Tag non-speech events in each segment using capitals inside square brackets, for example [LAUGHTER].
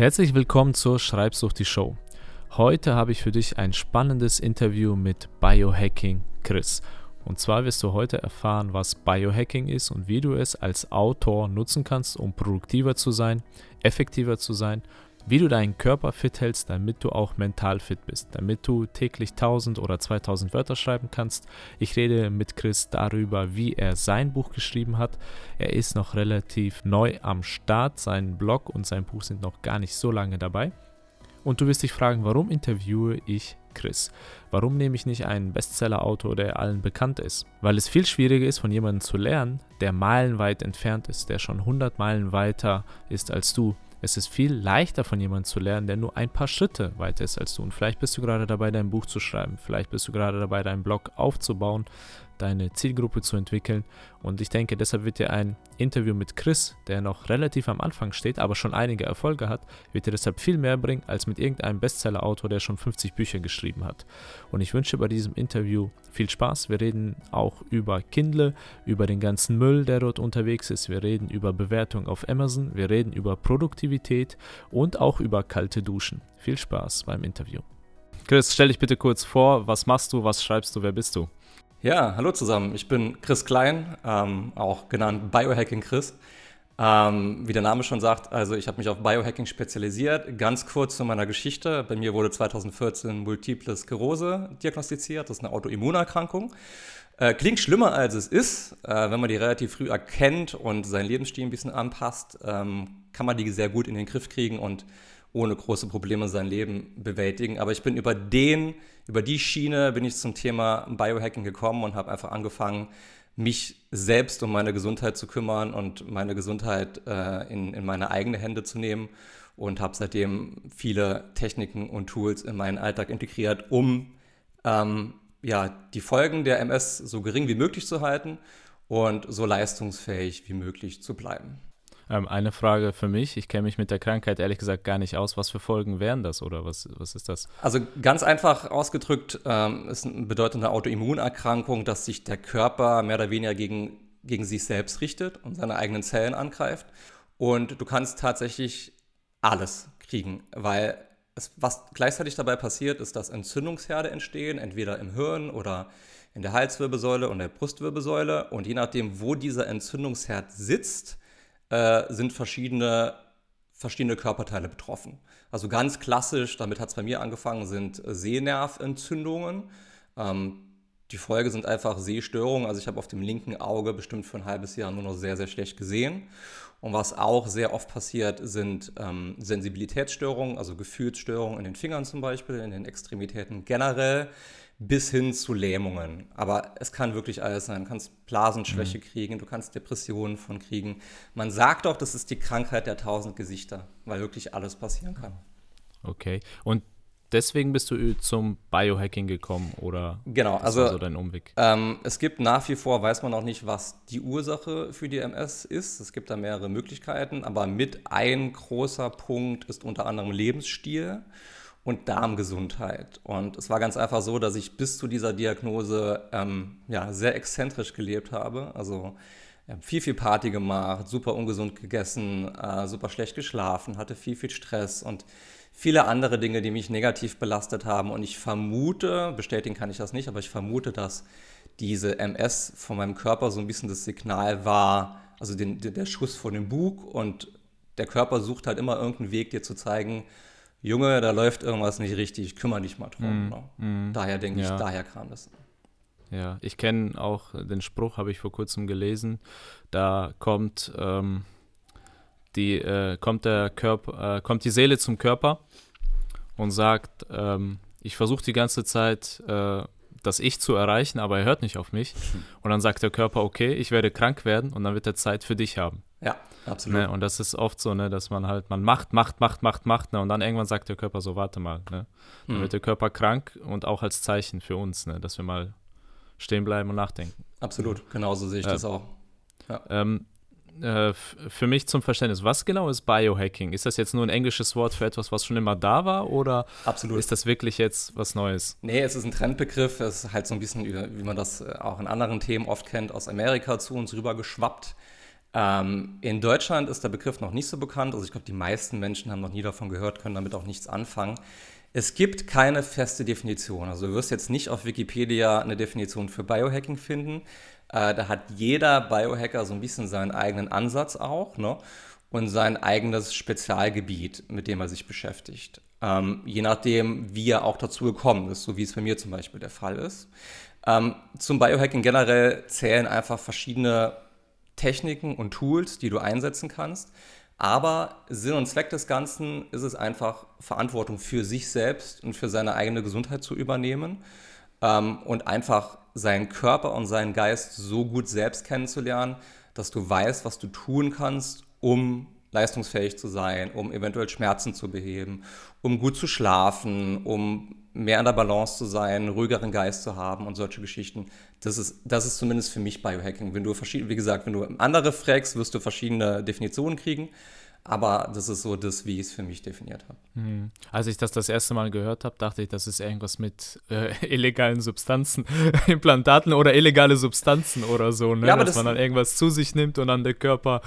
Herzlich willkommen zur Schreibsucht die Show. Heute habe ich für dich ein spannendes Interview mit Biohacking Chris. Und zwar wirst du heute erfahren, was Biohacking ist und wie du es als Autor nutzen kannst, um produktiver zu sein, effektiver zu sein, wie du deinen Körper fit hältst, damit du auch mental fit bist, damit du täglich 1000 oder 2000 Wörter schreiben kannst. Ich rede mit Chris darüber, wie er sein Buch geschrieben hat. Er ist noch relativ neu am Start, sein Blog und sein Buch sind noch gar nicht so lange dabei. Und du wirst dich fragen, warum interviewe ich Chris? Warum nehme ich nicht einen Bestseller-Autor, der allen bekannt ist? Weil es viel schwieriger ist, von jemandem zu lernen, der meilenweit entfernt ist, der schon 100 Meilen weiter ist als du. Es ist viel leichter von jemandem zu lernen, der nur ein paar Schritte weiter ist als du. Und vielleicht bist du gerade dabei, dein Buch zu schreiben. Vielleicht bist du gerade dabei, deinen Blog aufzubauen deine Zielgruppe zu entwickeln. Und ich denke, deshalb wird dir ein Interview mit Chris, der noch relativ am Anfang steht, aber schon einige Erfolge hat, wird dir deshalb viel mehr bringen als mit irgendeinem Bestseller-Autor, der schon 50 Bücher geschrieben hat. Und ich wünsche bei diesem Interview viel Spaß. Wir reden auch über Kindle, über den ganzen Müll, der dort unterwegs ist. Wir reden über Bewertung auf Amazon. Wir reden über Produktivität und auch über kalte Duschen. Viel Spaß beim Interview. Chris, stell dich bitte kurz vor. Was machst du? Was schreibst du? Wer bist du? Ja, hallo zusammen. Ich bin Chris Klein, ähm, auch genannt Biohacking Chris. Ähm, wie der Name schon sagt, also ich habe mich auf Biohacking spezialisiert. Ganz kurz zu meiner Geschichte. Bei mir wurde 2014 Multiple Sklerose diagnostiziert. Das ist eine Autoimmunerkrankung. Äh, klingt schlimmer, als es ist. Äh, wenn man die relativ früh erkennt und seinen Lebensstil ein bisschen anpasst, ähm, kann man die sehr gut in den Griff kriegen und ohne große Probleme sein Leben bewältigen. Aber ich bin über den, über die Schiene bin ich zum Thema Biohacking gekommen und habe einfach angefangen, mich selbst um meine Gesundheit zu kümmern und meine Gesundheit äh, in, in meine eigene Hände zu nehmen und habe seitdem viele Techniken und Tools in meinen Alltag integriert, um ähm, ja, die Folgen der MS so gering wie möglich zu halten und so leistungsfähig wie möglich zu bleiben. Ähm, eine Frage für mich. Ich kenne mich mit der Krankheit ehrlich gesagt gar nicht aus. Was für Folgen wären das oder was, was ist das? Also ganz einfach ausgedrückt ähm, ist eine bedeutende Autoimmunerkrankung, dass sich der Körper mehr oder weniger gegen, gegen sich selbst richtet und seine eigenen Zellen angreift. Und du kannst tatsächlich alles kriegen, weil es, was gleichzeitig dabei passiert, ist, dass Entzündungsherde entstehen, entweder im Hirn oder in der Halswirbelsäule und der Brustwirbelsäule. Und je nachdem, wo dieser Entzündungsherd sitzt, äh, sind verschiedene, verschiedene Körperteile betroffen. Also ganz klassisch, damit hat es bei mir angefangen, sind Sehnerventzündungen. Ähm, die Folge sind einfach Sehstörungen. Also ich habe auf dem linken Auge bestimmt für ein halbes Jahr nur noch sehr, sehr schlecht gesehen. Und was auch sehr oft passiert, sind ähm, Sensibilitätsstörungen, also Gefühlsstörungen in den Fingern zum Beispiel, in den Extremitäten generell bis hin zu Lähmungen. Aber es kann wirklich alles sein. Du kannst Blasenschwäche mhm. kriegen, du kannst Depressionen von kriegen. Man sagt auch, das ist die Krankheit der tausend Gesichter, weil wirklich alles passieren kann. Okay. Und deswegen bist du zum Biohacking gekommen oder genau, also so dein Umweg? Ähm, es gibt nach wie vor, weiß man noch nicht, was die Ursache für die MS ist. Es gibt da mehrere Möglichkeiten, aber mit ein großer Punkt ist unter anderem Lebensstil und Darmgesundheit. Und es war ganz einfach so, dass ich bis zu dieser Diagnose ähm, ja, sehr exzentrisch gelebt habe. Also viel, viel Party gemacht, super ungesund gegessen, äh, super schlecht geschlafen, hatte viel, viel Stress und viele andere Dinge, die mich negativ belastet haben. Und ich vermute, bestätigen kann ich das nicht, aber ich vermute, dass diese MS von meinem Körper so ein bisschen das Signal war, also den, der Schuss vor dem Bug und der Körper sucht halt immer irgendeinen Weg, dir zu zeigen, Junge, da läuft irgendwas nicht richtig, kümmere dich mal drum. Mm, ne? mm, daher denke ja. ich, daher kam das. Ja, ich kenne auch den Spruch, habe ich vor kurzem gelesen. Da kommt ähm, die äh, kommt der Körper, äh, kommt die Seele zum Körper und sagt, ähm, ich versuche die ganze Zeit äh, das Ich zu erreichen, aber er hört nicht auf mich. Hm. Und dann sagt der Körper, okay, ich werde krank werden und dann wird er Zeit für dich haben. Ja, absolut. Ne? Und das ist oft so, ne, dass man halt, man macht, macht, macht, macht, macht, ne? Und dann irgendwann sagt der Körper so, warte mal, ne? Dann hm. wird der Körper krank und auch als Zeichen für uns, ne, dass wir mal stehen bleiben und nachdenken. Absolut, genauso sehe ich äh, das auch. Ja. Ähm, äh, für mich zum Verständnis, was genau ist Biohacking? Ist das jetzt nur ein englisches Wort für etwas, was schon immer da war oder Absolut. ist das wirklich jetzt was Neues? Nee, es ist ein Trendbegriff. Es ist halt so ein bisschen, wie man das äh, auch in anderen Themen oft kennt, aus Amerika zu uns rüber geschwappt. Ähm, in Deutschland ist der Begriff noch nicht so bekannt. Also ich glaube, die meisten Menschen haben noch nie davon gehört, können damit auch nichts anfangen. Es gibt keine feste Definition. Also du wirst jetzt nicht auf Wikipedia eine Definition für Biohacking finden. Äh, da hat jeder Biohacker so ein bisschen seinen eigenen Ansatz auch ne? und sein eigenes Spezialgebiet, mit dem er sich beschäftigt. Ähm, je nachdem, wie er auch dazu gekommen ist, so wie es bei mir zum Beispiel der Fall ist. Ähm, zum Biohacking generell zählen einfach verschiedene Techniken und Tools, die du einsetzen kannst. Aber Sinn und Zweck des Ganzen ist es einfach, Verantwortung für sich selbst und für seine eigene Gesundheit zu übernehmen ähm, und einfach seinen Körper und seinen Geist so gut selbst kennenzulernen, dass du weißt, was du tun kannst, um leistungsfähig zu sein, um eventuell Schmerzen zu beheben, um gut zu schlafen, um mehr in der Balance zu sein, ruhigeren Geist zu haben und solche Geschichten. Das ist, das ist zumindest für mich Biohacking. Wenn du verschiedene, wie gesagt, wenn du andere fragst, wirst du verschiedene Definitionen kriegen. Aber das ist so das, wie ich es für mich definiert habe. Hm. Als ich das das erste Mal gehört habe, dachte ich, das ist irgendwas mit äh, [LAUGHS] illegalen Substanzen, [LAUGHS] Implantaten oder illegale Substanzen oder so, ne? Ja, dass das man dann irgendwas zu sich nimmt und dann der Körper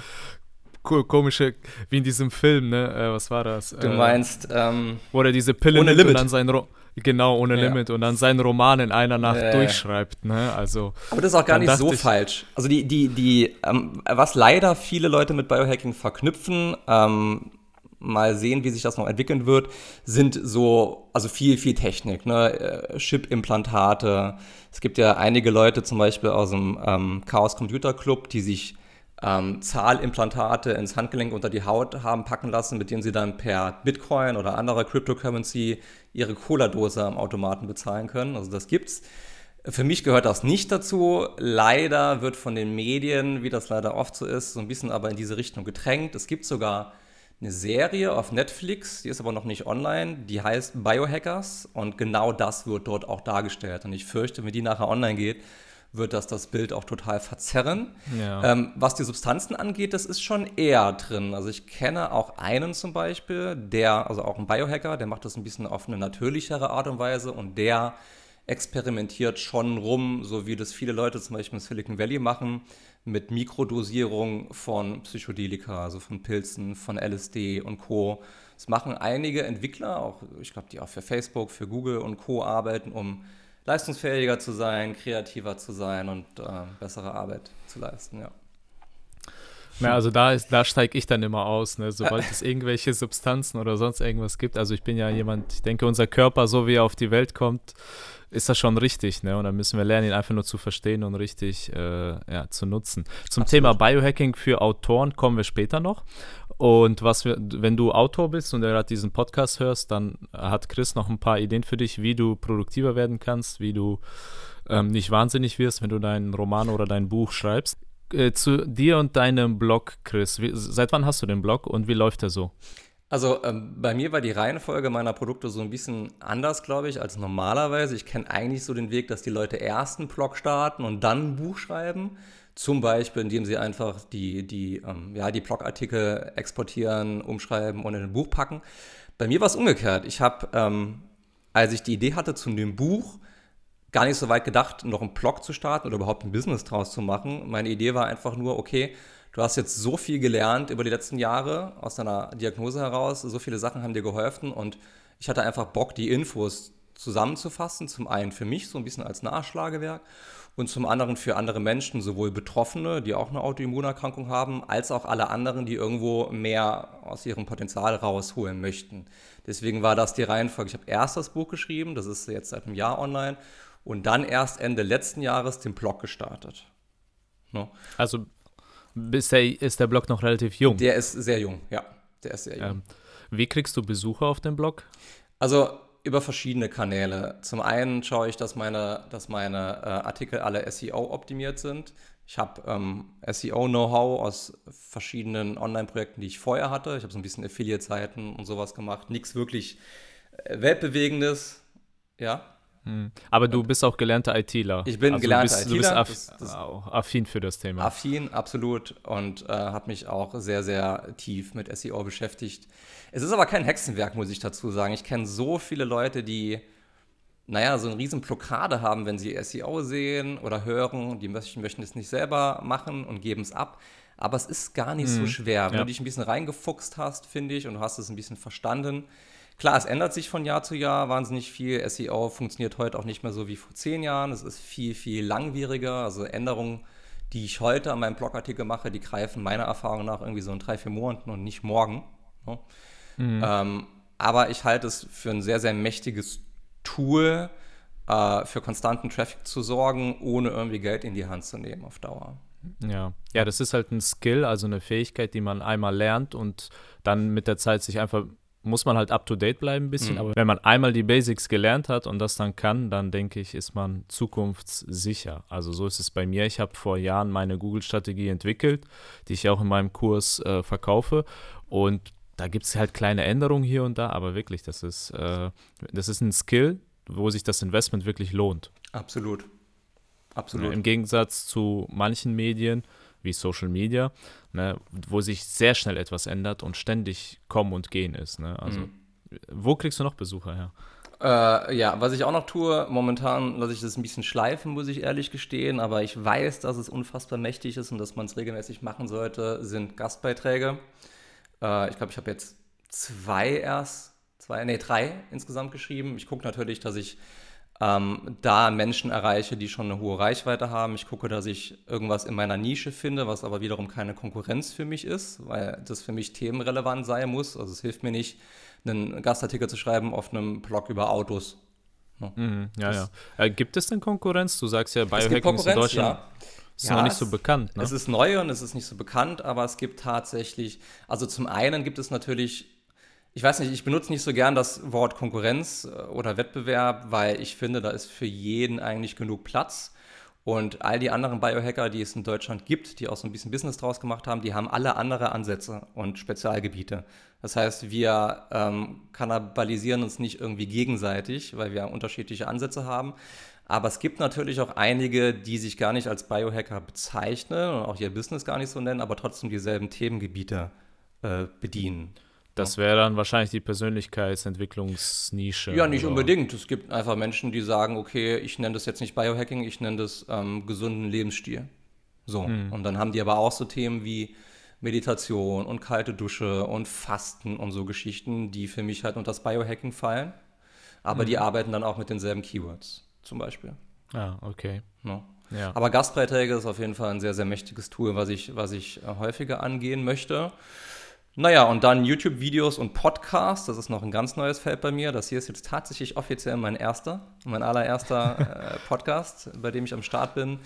komische, wie in diesem Film, ne? Äh, was war das? Du meinst, ähm, wo er diese Pille ohne nimmt Limit. und dann sein Ro genau ohne Ja. Limit und dann seinen Roman in einer Nacht ja. durchschreibt, ne? Also Aber das ist auch gar nicht so falsch. Also die, die, die, ähm, was leider viele Leute mit Biohacking verknüpfen, ähm, mal sehen, wie sich das noch entwickeln wird, sind so, also viel, viel Technik, ne? Äh, Chip-Implantate. Es gibt ja einige Leute zum Beispiel aus dem ähm, Chaos Computer Club, die sich ähm, Zahlimplantate ins Handgelenk unter die Haut haben packen lassen, mit denen sie dann per Bitcoin oder anderer Cryptocurrency ihre Cola-Dose am Automaten bezahlen können. Also das gibt's. Für mich gehört das nicht dazu. Leider wird von den Medien, wie das leider oft so ist, so ein bisschen aber in diese Richtung gedrängt. Es gibt sogar eine Serie auf Netflix, die ist aber noch nicht online, die heißt Biohackers und genau das wird dort auch dargestellt. Und ich fürchte, wenn die nachher online geht, wird das das Bild auch total verzerren. Ja. Ähm, was die Substanzen angeht, das ist schon eher drin. Also ich kenne auch einen zum Beispiel, der, also auch ein Biohacker, der macht das ein bisschen auf eine natürlichere Art und Weise und der experimentiert schon rum, so wie das viele Leute zum Beispiel im Silicon Valley machen, mit Mikrodosierung von Psychedelika, also von Pilzen, von LSD und Co. Das machen einige Entwickler, auch ich glaube, die auch für Facebook, für Google und Co. arbeiten, um leistungsfähiger zu sein, kreativer zu sein und äh, bessere Arbeit zu leisten, ja. Na, also da ist, da steige ich dann immer aus, ne? sobald es irgendwelche Substanzen oder sonst irgendwas gibt. Also ich bin ja jemand, ich denke, unser Körper, so wie er auf die Welt kommt, ist das schon richtig, ne? Und dann müssen wir lernen, ihn einfach nur zu verstehen und richtig äh, ja, zu nutzen. Zum Absolut. Thema Biohacking für Autoren kommen wir später noch. Und was wir, wenn du Autor bist und gerade diesen Podcast hörst, dann hat Chris noch ein paar Ideen für dich, wie du produktiver werden kannst, wie du ähm, nicht wahnsinnig wirst, wenn du deinen Roman oder dein Buch schreibst. Äh, zu dir und deinem Blog, Chris. Wie, seit wann hast du den Blog und wie läuft er so? Also ähm, bei mir war die Reihenfolge meiner Produkte so ein bisschen anders, glaube ich, als normalerweise. Ich kenne eigentlich so den Weg, dass die Leute erst einen Blog starten und dann ein Buch schreiben. Zum Beispiel, indem sie einfach die, die, ähm, ja, die Blogartikel exportieren, umschreiben und in ein Buch packen. Bei mir war es umgekehrt. Ich habe, ähm, als ich die Idee hatte zu dem Buch, gar nicht so weit gedacht, noch einen Blog zu starten oder überhaupt ein Business draus zu machen. Meine Idee war einfach nur, okay, du hast jetzt so viel gelernt über die letzten Jahre aus deiner Diagnose heraus, so viele Sachen haben dir geholfen und ich hatte einfach Bock, die Infos zusammenzufassen. Zum einen für mich so ein bisschen als Nachschlagewerk und zum anderen für andere Menschen, sowohl Betroffene, die auch eine Autoimmunerkrankung haben, als auch alle anderen, die irgendwo mehr aus ihrem Potenzial rausholen möchten. Deswegen war das die Reihenfolge. Ich habe erst das Buch geschrieben, das ist jetzt seit einem Jahr online, und dann erst Ende letzten Jahres den Blog gestartet. No. Also ist der, ist der Blog noch relativ jung. Der ist sehr jung, ja. Der ist sehr jung. Ähm, wie kriegst du Besucher auf dem Blog? Also über verschiedene Kanäle. Zum einen schaue ich, dass meine, dass meine äh, Artikel alle SEO optimiert sind. Ich habe ähm, SEO-Know-how aus verschiedenen Online-Projekten, die ich vorher hatte. Ich habe so ein bisschen Affiliate-Seiten und sowas gemacht. Nichts wirklich äh, Weltbewegendes. Ja. Hm. Aber du bist auch gelernter ITler. Ich bin also gelernter bist, Du bist ITler, aff das- das- auch affin für das Thema. Affin, absolut. Und äh, habe mich auch sehr, sehr tief mit SEO beschäftigt. Es ist aber kein Hexenwerk, muss ich dazu sagen. Ich kenne so viele Leute, die, naja, so eine riesen Blockade haben, wenn sie SEO sehen oder hören. Die möchten, möchten es nicht selber machen und geben es ab. aber es ist gar nicht mhm. so schwer. Wenn ja. du dich ein bisschen reingefuchst hast, finde ich, und du hast es ein bisschen verstanden. Klar, es ändert sich von Jahr zu Jahr wahnsinnig viel. SEO funktioniert heute auch nicht mehr so wie vor zehn Jahren. Es ist viel, viel langwieriger. Also Änderungen, die ich heute an meinem Blogartikel mache, die greifen meiner Erfahrung nach irgendwie so in drei, vier Monaten und nicht morgen. Ne? Mhm. Ähm, aber ich halte es für ein sehr, sehr mächtiges Tool, äh, für konstanten Traffic zu sorgen, ohne irgendwie Geld in die Hand zu nehmen auf Dauer. Ja. ja, das ist halt ein Skill, also eine Fähigkeit, die man einmal lernt und dann mit der Zeit sich einfach muss man halt up to date bleiben ein bisschen. Mhm. Aber wenn man einmal die Basics gelernt hat und das dann kann, dann denke ich, ist man zukunftssicher. Also so ist es bei mir. Ich habe vor Jahren meine Google-Strategie entwickelt, die ich auch in meinem Kurs äh, verkaufe. Und da gibt es halt kleine Änderungen hier und da, aber wirklich, das ist, äh, das ist ein Skill, wo sich das Investment wirklich lohnt. Absolut. Absolut. Im Gegensatz zu manchen Medien wie Social Media, ne, wo sich sehr schnell etwas ändert und ständig kommen und gehen ist. Ne? Also, mhm. wo kriegst du noch Besucher her? Äh, ja, was ich auch noch tue, momentan lasse ich das ein bisschen schleifen, muss ich ehrlich gestehen, aber ich weiß, dass es unfassbar mächtig ist und dass man es regelmäßig machen sollte, sind Gastbeiträge. Äh, ich glaube, ich habe jetzt zwei erst, zwei, nee, drei insgesamt geschrieben. Ich gucke natürlich, dass ich ähm, da Menschen erreiche, die schon eine hohe Reichweite haben. Ich gucke, dass ich irgendwas in meiner Nische finde, was aber wiederum keine Konkurrenz für mich ist, weil das für mich themenrelevant sein muss. Also es hilft mir nicht, einen Gastartikel zu schreiben auf einem Blog über Autos. Mhm, ja, ja. Äh, gibt es denn Konkurrenz? Du sagst ja, Biohacking ist in Deutschland. Ja. Ist noch nicht so bekannt. Ne? Es ist neu und es ist nicht so bekannt, aber es gibt tatsächlich, also zum einen gibt es natürlich ich weiß nicht, ich benutze nicht so gern das Wort Konkurrenz äh, oder Wettbewerb, weil ich finde, da ist für jeden eigentlich genug Platz. Und all die anderen Biohacker, die es in Deutschland gibt, die auch so ein bisschen Business draus gemacht haben, die haben alle andere Ansätze und Spezialgebiete. Das heißt, wir ähm, kannibalisieren uns nicht irgendwie gegenseitig, weil wir unterschiedliche Ansätze haben. Aber es gibt natürlich auch einige, die sich gar nicht als Biohacker bezeichnen und auch ihr Business gar nicht so nennen, aber trotzdem dieselben Themengebiete äh, bedienen. Das wäre dann wahrscheinlich die Persönlichkeitsentwicklungsnische. Ja, nicht oder? unbedingt. Es gibt einfach Menschen, die sagen, okay, ich nenne das jetzt nicht Biohacking, ich nenne das ähm, gesunden Lebensstil. So. Mhm. Und dann haben die aber auch so Themen wie Meditation und kalte Dusche und Fasten und so Geschichten, die für mich halt unter das Biohacking fallen. Aber mhm. die arbeiten dann auch mit denselben Keywords, zum Beispiel. Ah, okay. No. Ja. Aber Gastbeiträge ist auf jeden Fall ein sehr, sehr mächtiges Tool, was ich, was ich äh, häufiger angehen möchte. Naja, und dann YouTube-Videos und Podcasts. Das ist noch ein ganz neues Feld bei mir. Das hier ist jetzt tatsächlich offiziell mein erster, mein allererster äh, [LAUGHS] Podcast, bei dem ich am Start bin.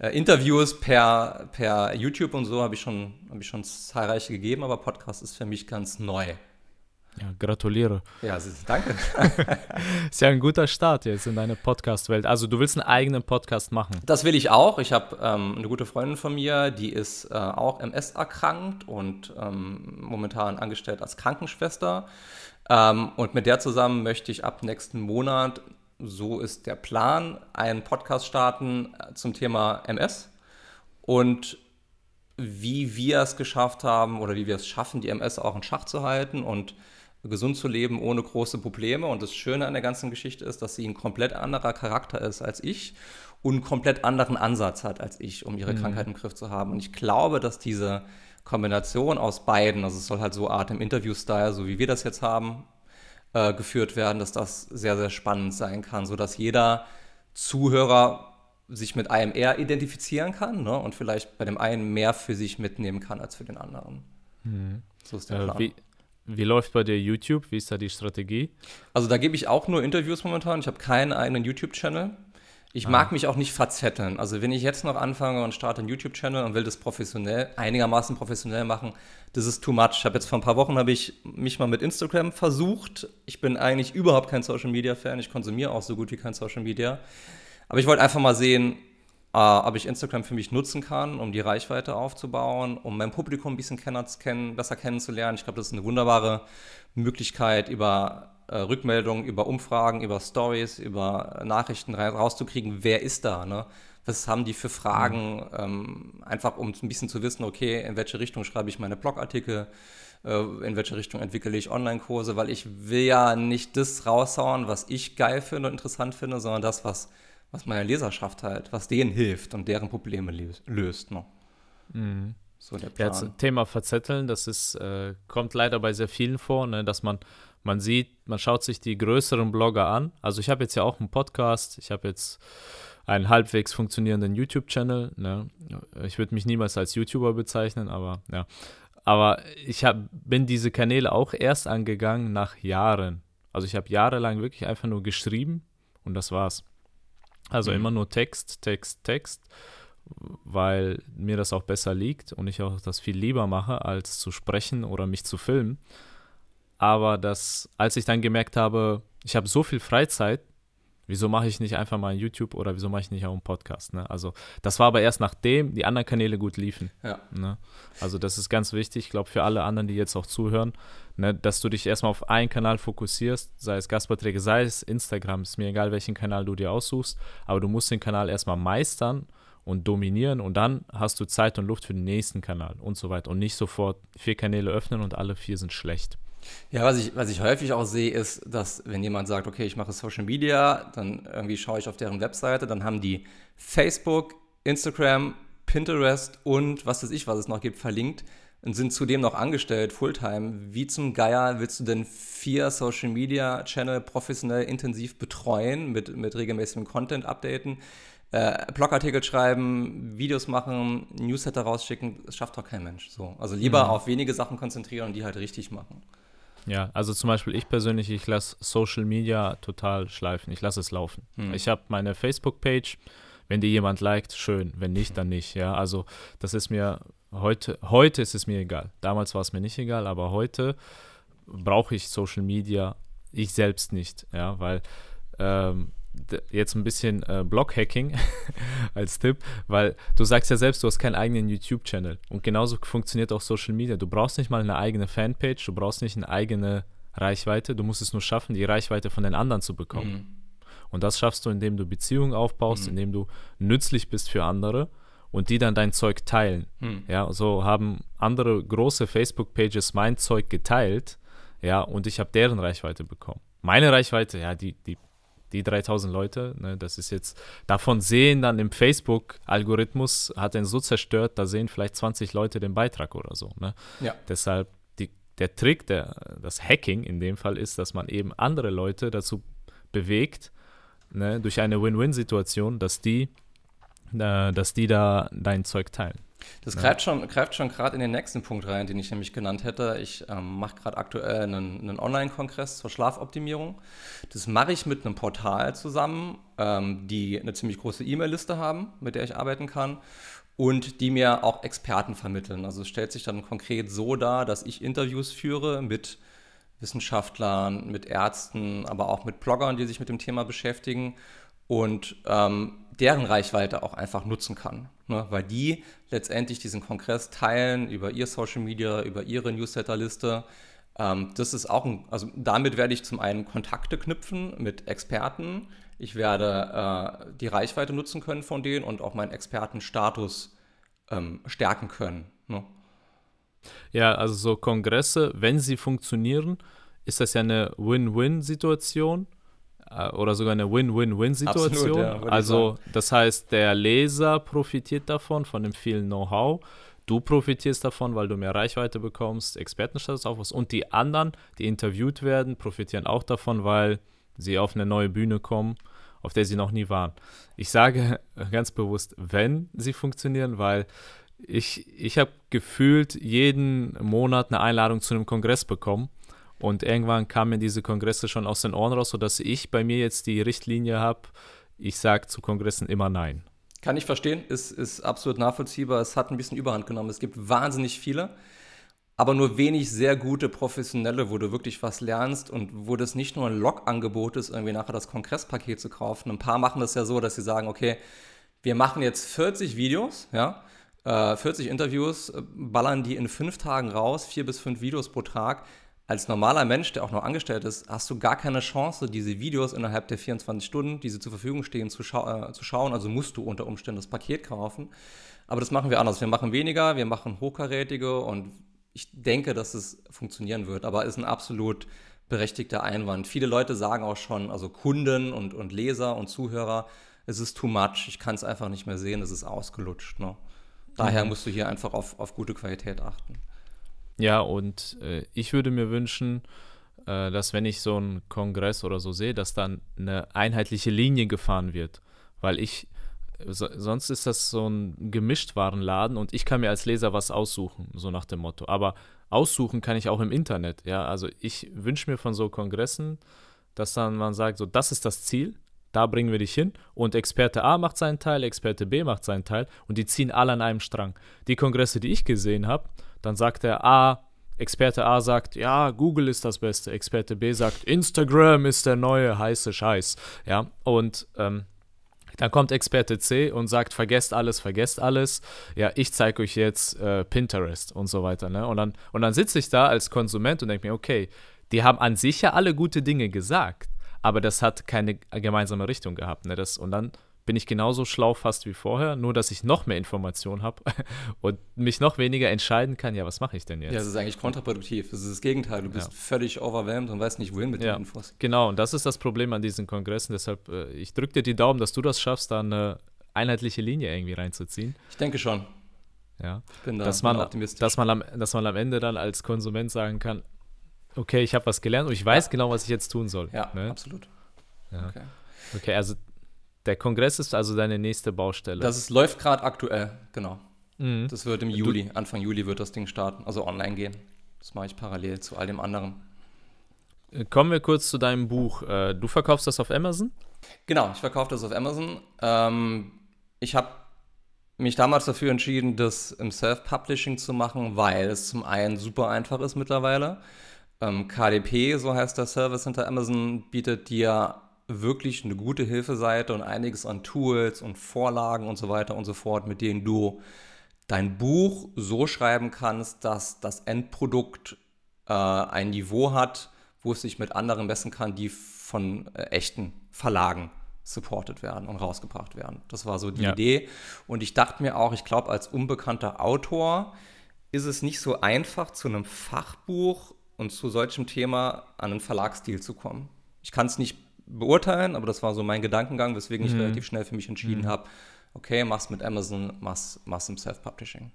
Äh, Interviews per, per YouTube und so habe ich, schon, hab ich schon zahlreiche gegeben, aber Podcast ist für mich ganz neu. Ja, gratuliere. Ja, danke. [LAUGHS] ist ja ein guter Start jetzt in deine Podcast-Welt. Also du willst einen eigenen Podcast machen. Das will ich auch. Ich habe ähm, eine gute Freundin von mir, die ist äh, auch MS erkrankt und ähm, momentan angestellt als Krankenschwester. Ähm, und mit der zusammen möchte ich ab nächsten Monat, so ist der Plan, einen Podcast starten äh, zum Thema MS. Und wie wir es geschafft haben oder wie wir es schaffen, die MS auch in Schach zu halten und gesund zu leben ohne große Probleme. Und das Schöne an der ganzen Geschichte ist, dass sie ein komplett anderer Charakter ist als ich und einen komplett anderen Ansatz hat als ich, um ihre mhm. Krankheit im Griff zu haben. Und ich glaube, dass diese Kombination aus beiden, also es soll halt so Art im Interview-Style, so wie wir das jetzt haben, äh, geführt werden, dass das sehr, sehr spannend sein kann, sodass jeder Zuhörer sich mit einem eher identifizieren kann ne? und vielleicht bei dem einen mehr für sich mitnehmen kann als für den anderen. Mhm. So ist der äh, Plan. Wie, wie läuft bei dir YouTube? Wie ist da die Strategie? Also da gebe ich auch nur Interviews momentan. Ich habe keinen eigenen YouTube-Channel. Ich ah. mag mich auch nicht verzetteln. Also wenn ich jetzt noch anfange und starte einen YouTube-Channel und will das professionell, einigermaßen professionell machen, das ist too much. Ich habe jetzt vor ein paar Wochen habe ich mich mal mit Instagram versucht. Ich bin eigentlich überhaupt kein Social Media Fan. Ich konsumiere auch so gut wie kein Social Media. Aber ich wollte einfach mal sehen, äh, ob ich Instagram für mich nutzen kann, um die Reichweite aufzubauen, um mein Publikum ein bisschen kennen, besser kennenzulernen. Ich glaube, das ist eine wunderbare Möglichkeit, über äh, Rückmeldungen, über Umfragen, über Stories, über Nachrichten rauszukriegen, wer ist da, ne? Was haben die für Fragen? Mhm. Ähm, einfach um ein bisschen zu wissen, okay, in welche Richtung schreibe ich meine Blogartikel, äh, in welche Richtung entwickle ich Online-Kurse, weil ich will ja nicht das raushauen, was ich geil finde und interessant finde, sondern das, was was meiner Leserschaft halt, was denen hilft und deren Probleme löst. Ne? Mhm. So der Plan. Ja, Thema Verzetteln, das ist, äh, kommt leider bei sehr vielen vor, ne, dass man, man sieht, man schaut sich die größeren Blogger an. Also ich habe jetzt ja auch einen Podcast, ich habe jetzt einen halbwegs funktionierenden YouTube-Channel. Ne? Ich würde mich niemals als YouTuber bezeichnen, aber ja. Aber ich hab, bin diese Kanäle auch erst angegangen nach Jahren. Also ich habe jahrelang wirklich einfach nur geschrieben und das war's. Also mhm. immer nur Text, Text, Text, weil mir das auch besser liegt und ich auch das viel lieber mache, als zu sprechen oder mich zu filmen. Aber das, als ich dann gemerkt habe, ich habe so viel Freizeit, Wieso mache ich nicht einfach mal ein YouTube oder wieso mache ich nicht auch einen Podcast? Ne? Also das war aber erst nachdem die anderen Kanäle gut liefen. Ja. Ne? Also das ist ganz wichtig, ich glaube für alle anderen, die jetzt auch zuhören, ne, dass du dich erstmal auf einen Kanal fokussierst, sei es Gastbeiträge, sei es Instagram, ist mir egal, welchen Kanal du dir aussuchst, aber du musst den Kanal erstmal meistern und dominieren und dann hast du Zeit und Luft für den nächsten Kanal und so weiter und nicht sofort vier Kanäle öffnen und alle vier sind schlecht. Ja, was ich, was ich häufig auch sehe, ist, dass wenn jemand sagt, okay, ich mache Social Media, dann irgendwie schaue ich auf deren Webseite, dann haben die Facebook, Instagram, Pinterest und was weiß ich, was es noch gibt, verlinkt und sind zudem noch angestellt, Fulltime. Wie zum Geier willst du denn vier Social Media Channel professionell intensiv betreuen, mit, mit regelmäßigem Content updaten? Äh, Blogartikel schreiben, Videos machen, Newsletter rausschicken, das schafft doch kein Mensch. So. Also lieber mhm. auf wenige Sachen konzentrieren und die halt richtig machen. Ja, also zum Beispiel ich persönlich, ich lasse Social Media total schleifen. Ich lasse es laufen. Hm. Ich habe meine Facebook-Page. Wenn die jemand liked, schön. Wenn nicht, dann nicht. Ja, also das ist mir heute, heute ist es mir egal. Damals war es mir nicht egal, aber heute brauche ich Social Media ich selbst nicht. Ja, weil ähm, jetzt ein bisschen äh, Blog-Hacking [LAUGHS] als Tipp, weil du sagst ja selbst, du hast keinen eigenen YouTube-Channel. Und genauso funktioniert auch Social Media. Du brauchst nicht mal eine eigene Fanpage, du brauchst nicht eine eigene Reichweite, du musst es nur schaffen, die Reichweite von den anderen zu bekommen. Mhm. Und das schaffst du, indem du Beziehungen aufbaust, mhm. indem du nützlich bist für andere und die dann dein Zeug teilen. Mhm. Ja, so haben andere große Facebook-Pages mein Zeug geteilt, ja, und ich habe deren Reichweite bekommen. Meine Reichweite, ja, die, die die 3000 Leute, ne, das ist jetzt, davon sehen dann im Facebook-Algorithmus, hat den so zerstört, da sehen vielleicht 20 Leute den Beitrag oder so. Ne? Ja. Deshalb, die, der Trick, der, das Hacking in dem Fall ist, dass man eben andere Leute dazu bewegt, ne, durch eine Win-Win-Situation, dass die, äh, dass die da dein Zeug teilen. Das greift schon, greift schon gerade in den nächsten Punkt rein, den ich nämlich genannt hätte. Ich ähm, mache gerade aktuell einen, einen Online-Kongress zur Schlafoptimierung. Das mache ich mit einem Portal zusammen, ähm, die eine ziemlich große E-Mail-Liste haben, mit der ich arbeiten kann und die mir auch Experten vermitteln. Also es stellt sich dann konkret so dar, dass ich Interviews führe mit Wissenschaftlern, mit Ärzten, aber auch mit Bloggern, die sich mit dem Thema beschäftigen und ähm, deren Reichweite auch einfach nutzen kann. Ne? Weil die letztendlich diesen Kongress teilen über ihr Social Media, über ihre Newsletterliste. Ähm, das ist auch ein, also damit werde ich zum einen Kontakte knüpfen mit Experten. Ich werde äh, die Reichweite nutzen können von denen und auch meinen Expertenstatus ähm, stärken können. Ne? Ja, also so Kongresse, wenn sie funktionieren, ist das ja eine Win-Win-Situation oder sogar eine Win-Win-Win-Situation. Ja, also das heißt, der Leser profitiert davon, von dem vielen Know-how. Du profitierst davon, weil du mehr Reichweite bekommst, Expertenstatus aufbaust. Und die anderen, die interviewt werden, profitieren auch davon, weil sie auf eine neue Bühne kommen, auf der sie noch nie waren. Ich sage [LAUGHS] ganz bewusst, wenn sie funktionieren, weil ich, ich habe gefühlt jeden Monat eine Einladung zu einem Kongress bekommen. Und irgendwann kamen diese Kongresse schon aus den Ohren raus, sodass ich bei mir jetzt die Richtlinie habe, ich sage zu Kongressen immer Nein. Kann ich verstehen, ist, ist absolut nachvollziehbar. Es hat ein bisschen Überhand genommen. Es gibt wahnsinnig viele, aber nur wenig sehr gute Professionelle, wo du wirklich was lernst und wo das nicht nur ein Log-Angebot ist, irgendwie nachher das Kongresspaket zu kaufen. Ein paar machen das ja so, dass sie sagen, okay, wir machen jetzt 40 Videos, ja, 40 äh, Interviews, äh, ballern die in fünf Tagen raus, vier bis fünf Videos pro Tag als normaler Mensch, der auch noch angestellt ist, hast du gar keine Chance, diese Videos innerhalb der 24 Stunden, die sie zur Verfügung stehen, zu, schau äh, zu schauen. Also musst du unter Umständen das Paket kaufen. Aber das machen wir anders. Wir machen weniger, wir machen hochkarätige und ich denke, dass es funktionieren wird. Aber ist ein absolut berechtigter Einwand. Viele Leute sagen auch schon, also Kunden und, und Leser und Zuhörer, es ist too much, ich kann es einfach nicht mehr sehen, es ist ausgelutscht. Ne? Daher mhm. musst du hier einfach auf, auf gute Qualität achten. Ja, und äh, ich würde mir wünschen, äh, dass wenn ich so einen Kongress oder so sehe, dass dann eine einheitliche Linie gefahren wird. Weil ich, so, sonst ist das so ein Gemischtwarenladen und ich kann mir als Leser was aussuchen, so nach dem Motto. Aber aussuchen kann ich auch im Internet. Ja, also ich wünsche mir von so Kongressen, dass dann man sagt, so das ist das Ziel, da bringen wir dich hin und Experte A macht seinen Teil, Experte B macht seinen Teil und die ziehen alle an einem Strang. Die Kongresse, die ich gesehen habe, dann sagt der A, Experte A sagt, ja, Google ist das Beste. Experte B sagt, Instagram ist der neue heiße Scheiß. Ja, und ähm, dann kommt Experte C und sagt, vergesst alles, vergesst alles. Ja, ich zeige euch jetzt äh, Pinterest und so weiter. Ne? Und dann, und dann sitze ich da als Konsument und denke mir, okay, die haben an sich ja alle gute Dinge gesagt, aber das hat keine gemeinsame Richtung gehabt. Ne? Das, und dann bin ich genauso schlau fast wie vorher, nur dass ich noch mehr Informationen habe [LAUGHS] und mich noch weniger entscheiden kann, ja, was mache ich denn jetzt? Ja, das ist eigentlich kontraproduktiv. Das ist das Gegenteil. Du bist ja. völlig overwhelmed und weißt nicht, wohin mit ja, den Infos. Genau, und das ist das Problem an diesen Kongressen. Deshalb, äh, ich drücke dir die Daumen, dass du das schaffst, da eine einheitliche Linie irgendwie reinzuziehen. Ich denke schon. Ja. Ich bin da dass man, optimistisch. Dass man, am, dass man am Ende dann als Konsument sagen kann, okay, ich habe was gelernt und ich weiß ja. genau, was ich jetzt tun soll. Ja, ne? absolut. Ja. Okay. okay, also der Kongress ist also deine nächste Baustelle. Das ist, läuft gerade aktuell, genau. Mhm. Das wird im Juli, du, Anfang Juli wird das Ding starten, also online gehen. Das mache ich parallel zu all dem anderen. Äh, kommen wir kurz zu deinem Buch. Äh, du verkaufst das auf Amazon? Genau, ich verkaufe das auf Amazon. Ähm, ich habe mich damals dafür entschieden, das im Self-Publishing zu machen, weil es zum einen super einfach ist mittlerweile. Ähm, KDP, so heißt der Service hinter Amazon, bietet dir wirklich eine gute Hilfeseite und einiges an Tools und Vorlagen und so weiter und so fort, mit denen du dein Buch so schreiben kannst, dass das Endprodukt äh, ein Niveau hat, wo es sich mit anderen messen kann, die von äh, echten Verlagen supported werden und rausgebracht werden. Das war so die ja. Idee. Und ich dachte mir auch, ich glaube, als unbekannter Autor ist es nicht so einfach, zu einem Fachbuch und zu solchem Thema an einen Verlagsstil zu kommen. Ich kann es nicht beurteilen, aber das war so mein Gedankengang, weswegen ich mhm. relativ schnell für mich entschieden mhm. habe, okay, mach's mit Amazon, mach's, mach's im Self-Publishing.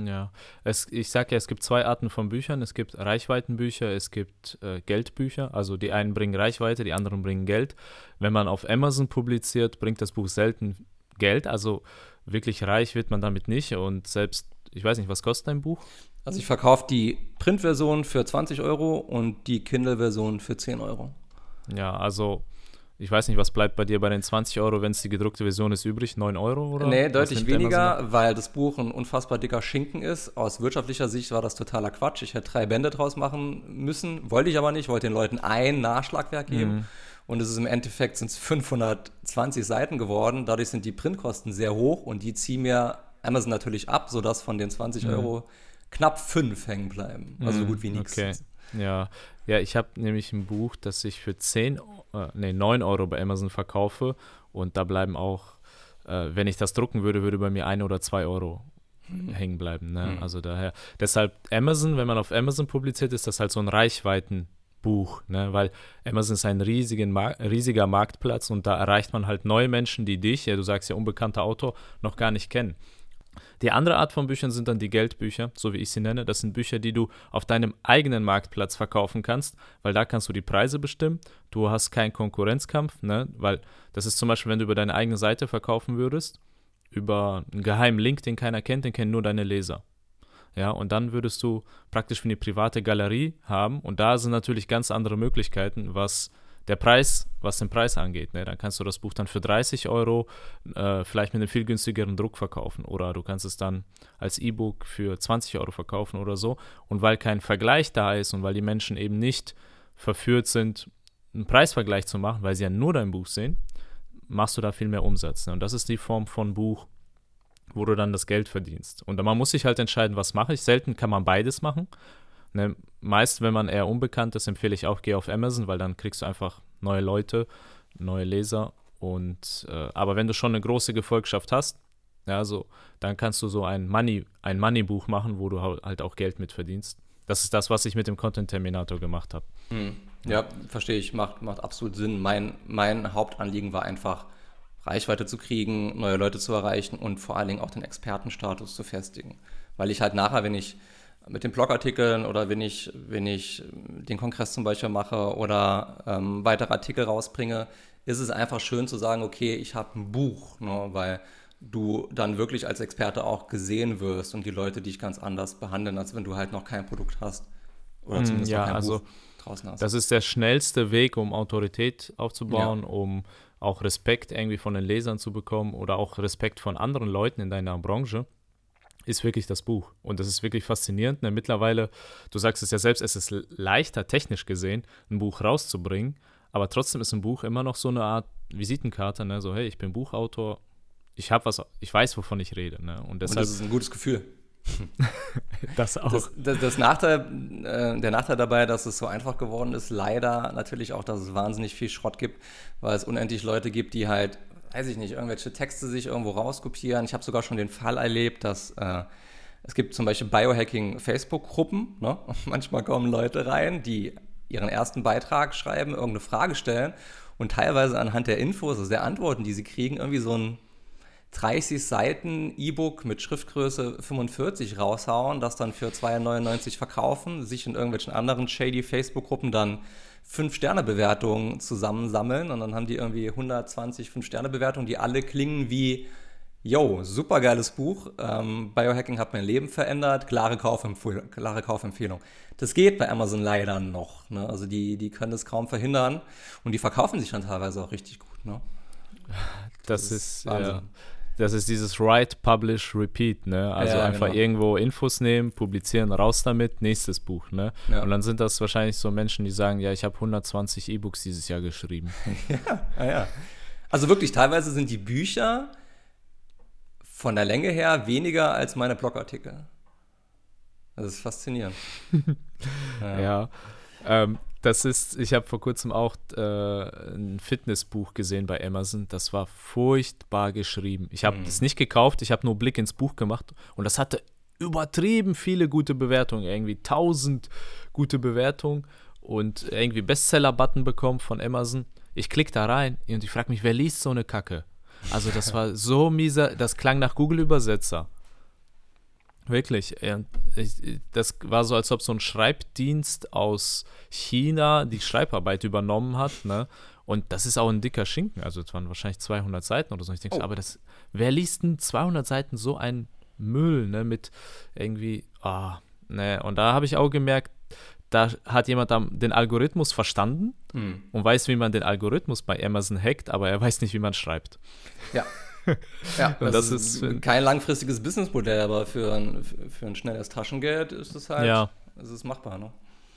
Ja, es, ich sage ja, es gibt zwei Arten von Büchern. Es gibt Reichweitenbücher, es gibt äh, Geldbücher. Also die einen bringen Reichweite, die anderen bringen Geld. Wenn man auf Amazon publiziert, bringt das Buch selten Geld. Also wirklich reich wird man damit nicht. Und selbst, ich weiß nicht, was kostet ein Buch? Also ich verkaufe die Printversion für 20 Euro und die Kindle-Version für 10 Euro. Ja, also ich weiß nicht, was bleibt bei dir bei den 20 Euro, wenn es die gedruckte Version ist, übrig? 9 Euro oder? Nee, deutlich weniger, weil das Buch ein unfassbar dicker Schinken ist. Aus wirtschaftlicher Sicht war das totaler Quatsch. Ich hätte drei Bände draus machen müssen, wollte ich aber nicht, wollte den Leuten ein Nachschlagwerk geben. Mhm. Und es ist im Endeffekt sind 520 Seiten geworden. Dadurch sind die Printkosten sehr hoch und die ziehen mir Amazon natürlich ab, sodass von den 20 mhm. Euro knapp 5 hängen bleiben. Also mhm. gut wie nichts. Okay. Ja, ja ich habe nämlich ein Buch, das ich für 10, äh, nee, 9 Euro bei Amazon verkaufe und da bleiben auch, äh, wenn ich das drucken würde, würde bei mir 1 oder 2 Euro mhm. hängen bleiben. Ne? Mhm. Also daher, deshalb Amazon, wenn man auf Amazon publiziert, ist das halt so ein Reichweitenbuch, ne? weil Amazon ist ein riesigen Mar riesiger Marktplatz und da erreicht man halt neue Menschen, die dich, ja du sagst ja unbekannter Autor, noch gar nicht kennen. Die andere Art von Büchern sind dann die Geldbücher, so wie ich sie nenne. Das sind Bücher, die du auf deinem eigenen Marktplatz verkaufen kannst, weil da kannst du die Preise bestimmen. Du hast keinen Konkurrenzkampf, ne? weil das ist zum Beispiel, wenn du über deine eigene Seite verkaufen würdest, über einen geheimen Link, den keiner kennt, den kennen nur deine Leser. Ja, und dann würdest du praktisch wie eine private Galerie haben und da sind natürlich ganz andere Möglichkeiten, was der Preis, was den Preis angeht, ne, dann kannst du das Buch dann für 30 Euro äh, vielleicht mit einem viel günstigeren Druck verkaufen oder du kannst es dann als E-Book für 20 Euro verkaufen oder so. Und weil kein Vergleich da ist und weil die Menschen eben nicht verführt sind, einen Preisvergleich zu machen, weil sie ja nur dein Buch sehen, machst du da viel mehr Umsatz. Ne? Und das ist die Form von Buch, wo du dann das Geld verdienst. Und man muss sich halt entscheiden, was mache ich. Selten kann man beides machen. Ne, meist, wenn man eher unbekannt ist, empfehle ich auch, geh auf Amazon, weil dann kriegst du einfach neue Leute, neue Leser. Und äh, aber wenn du schon eine große Gefolgschaft hast, ja, so, dann kannst du so ein Money, ein Money-Buch machen, wo du halt auch Geld mit verdienst. Das ist das, was ich mit dem Content Terminator gemacht habe. Hm. Ja, verstehe ich, macht, macht absolut Sinn. Mein, mein Hauptanliegen war einfach Reichweite zu kriegen, neue Leute zu erreichen und vor allen Dingen auch den Expertenstatus zu festigen. Weil ich halt nachher, wenn ich mit den Blogartikeln oder wenn ich, wenn ich den Kongress zum Beispiel mache oder ähm, weitere Artikel rausbringe, ist es einfach schön zu sagen, okay, ich habe ein Buch, ne, weil du dann wirklich als Experte auch gesehen wirst und die Leute dich ganz anders behandeln, als wenn du halt noch kein Produkt hast. Oder hm, zumindest ja, noch kein also, Buch draußen hast. Das ist der schnellste Weg, um Autorität aufzubauen, ja. um auch Respekt irgendwie von den Lesern zu bekommen oder auch Respekt von anderen Leuten in deiner Branche ist wirklich das Buch. Und das ist wirklich faszinierend. Ne? Mittlerweile, du sagst es ja selbst, es ist leichter, technisch gesehen, ein Buch rauszubringen. Aber trotzdem ist ein Buch immer noch so eine Art Visitenkarte. Ne? So, hey, ich bin Buchautor, ich habe was, ich weiß, wovon ich rede. Ne? Und, deshalb, Und das ist ein gutes Gefühl. [LAUGHS] das auch. Das, das, das Nachteil, äh, der Nachteil dabei, dass es so einfach geworden ist, leider natürlich auch, dass es wahnsinnig viel Schrott gibt, weil es unendlich Leute gibt, die halt weiß ich nicht, irgendwelche Texte sich irgendwo rauskopieren. Ich habe sogar schon den Fall erlebt, dass äh, es gibt zum Beispiel Biohacking-Facebook-Gruppen. Ne? [LAUGHS] Manchmal kommen Leute rein, die ihren ersten Beitrag schreiben, irgendeine Frage stellen und teilweise anhand der Infos, also der Antworten, die sie kriegen, irgendwie so ein 30 Seiten E-Book mit Schriftgröße 45 raushauen, das dann für 2,99 verkaufen, sich in irgendwelchen anderen shady Facebook-Gruppen dann 5-Sterne-Bewertungen zusammensammeln und dann haben die irgendwie 120 5-Sterne-Bewertungen, die alle klingen wie, yo, super geiles Buch, ähm, Biohacking hat mein Leben verändert, klare, Kaufempfehlung, klare Kaufempfehlung. Das geht bei Amazon leider noch, ne? also die, die können das kaum verhindern und die verkaufen sich dann teilweise auch richtig gut. Ne? Das, das ist, ja das ist dieses Write, Publish, Repeat, ne? Also ja, einfach genau. irgendwo Infos nehmen, publizieren, raus damit, nächstes Buch, ne? Ja. Und dann sind das wahrscheinlich so Menschen, die sagen, ja, ich habe 120 E-Books dieses Jahr geschrieben. [LAUGHS] ja, ah, ja. Also wirklich, teilweise sind die Bücher von der Länge her weniger als meine Blogartikel. Das ist faszinierend. [LAUGHS] ja. ja. Ähm, das ist, ich habe vor kurzem auch äh, ein Fitnessbuch gesehen bei Amazon. Das war furchtbar geschrieben. Ich habe es mhm. nicht gekauft, ich habe nur Blick ins Buch gemacht und das hatte übertrieben viele gute Bewertungen, irgendwie 1000 gute Bewertungen und irgendwie Bestseller-Button bekommen von Amazon. Ich klicke da rein und ich frage mich, wer liest so eine Kacke? Also das [LAUGHS] war so mieser, das klang nach Google-Übersetzer. Wirklich. Das war so, als ob so ein Schreibdienst aus China die Schreibarbeit übernommen hat. Ne? Und das ist auch ein dicker Schinken. Also, es waren wahrscheinlich 200 Seiten oder so. Ich denke, oh. aber das, wer liest denn 200 Seiten so ein Müll, ne? Mit irgendwie, ah, ne. Und da habe ich auch gemerkt, da hat jemand den Algorithmus verstanden hm. und weiß, wie man den Algorithmus bei Amazon hackt, aber er weiß nicht, wie man schreibt. Ja, [LAUGHS] ja, das, das ist, ist kein langfristiges Businessmodell, aber für ein, für ein schnelles Taschengeld ist es halt, ja. ist es machbar, ne?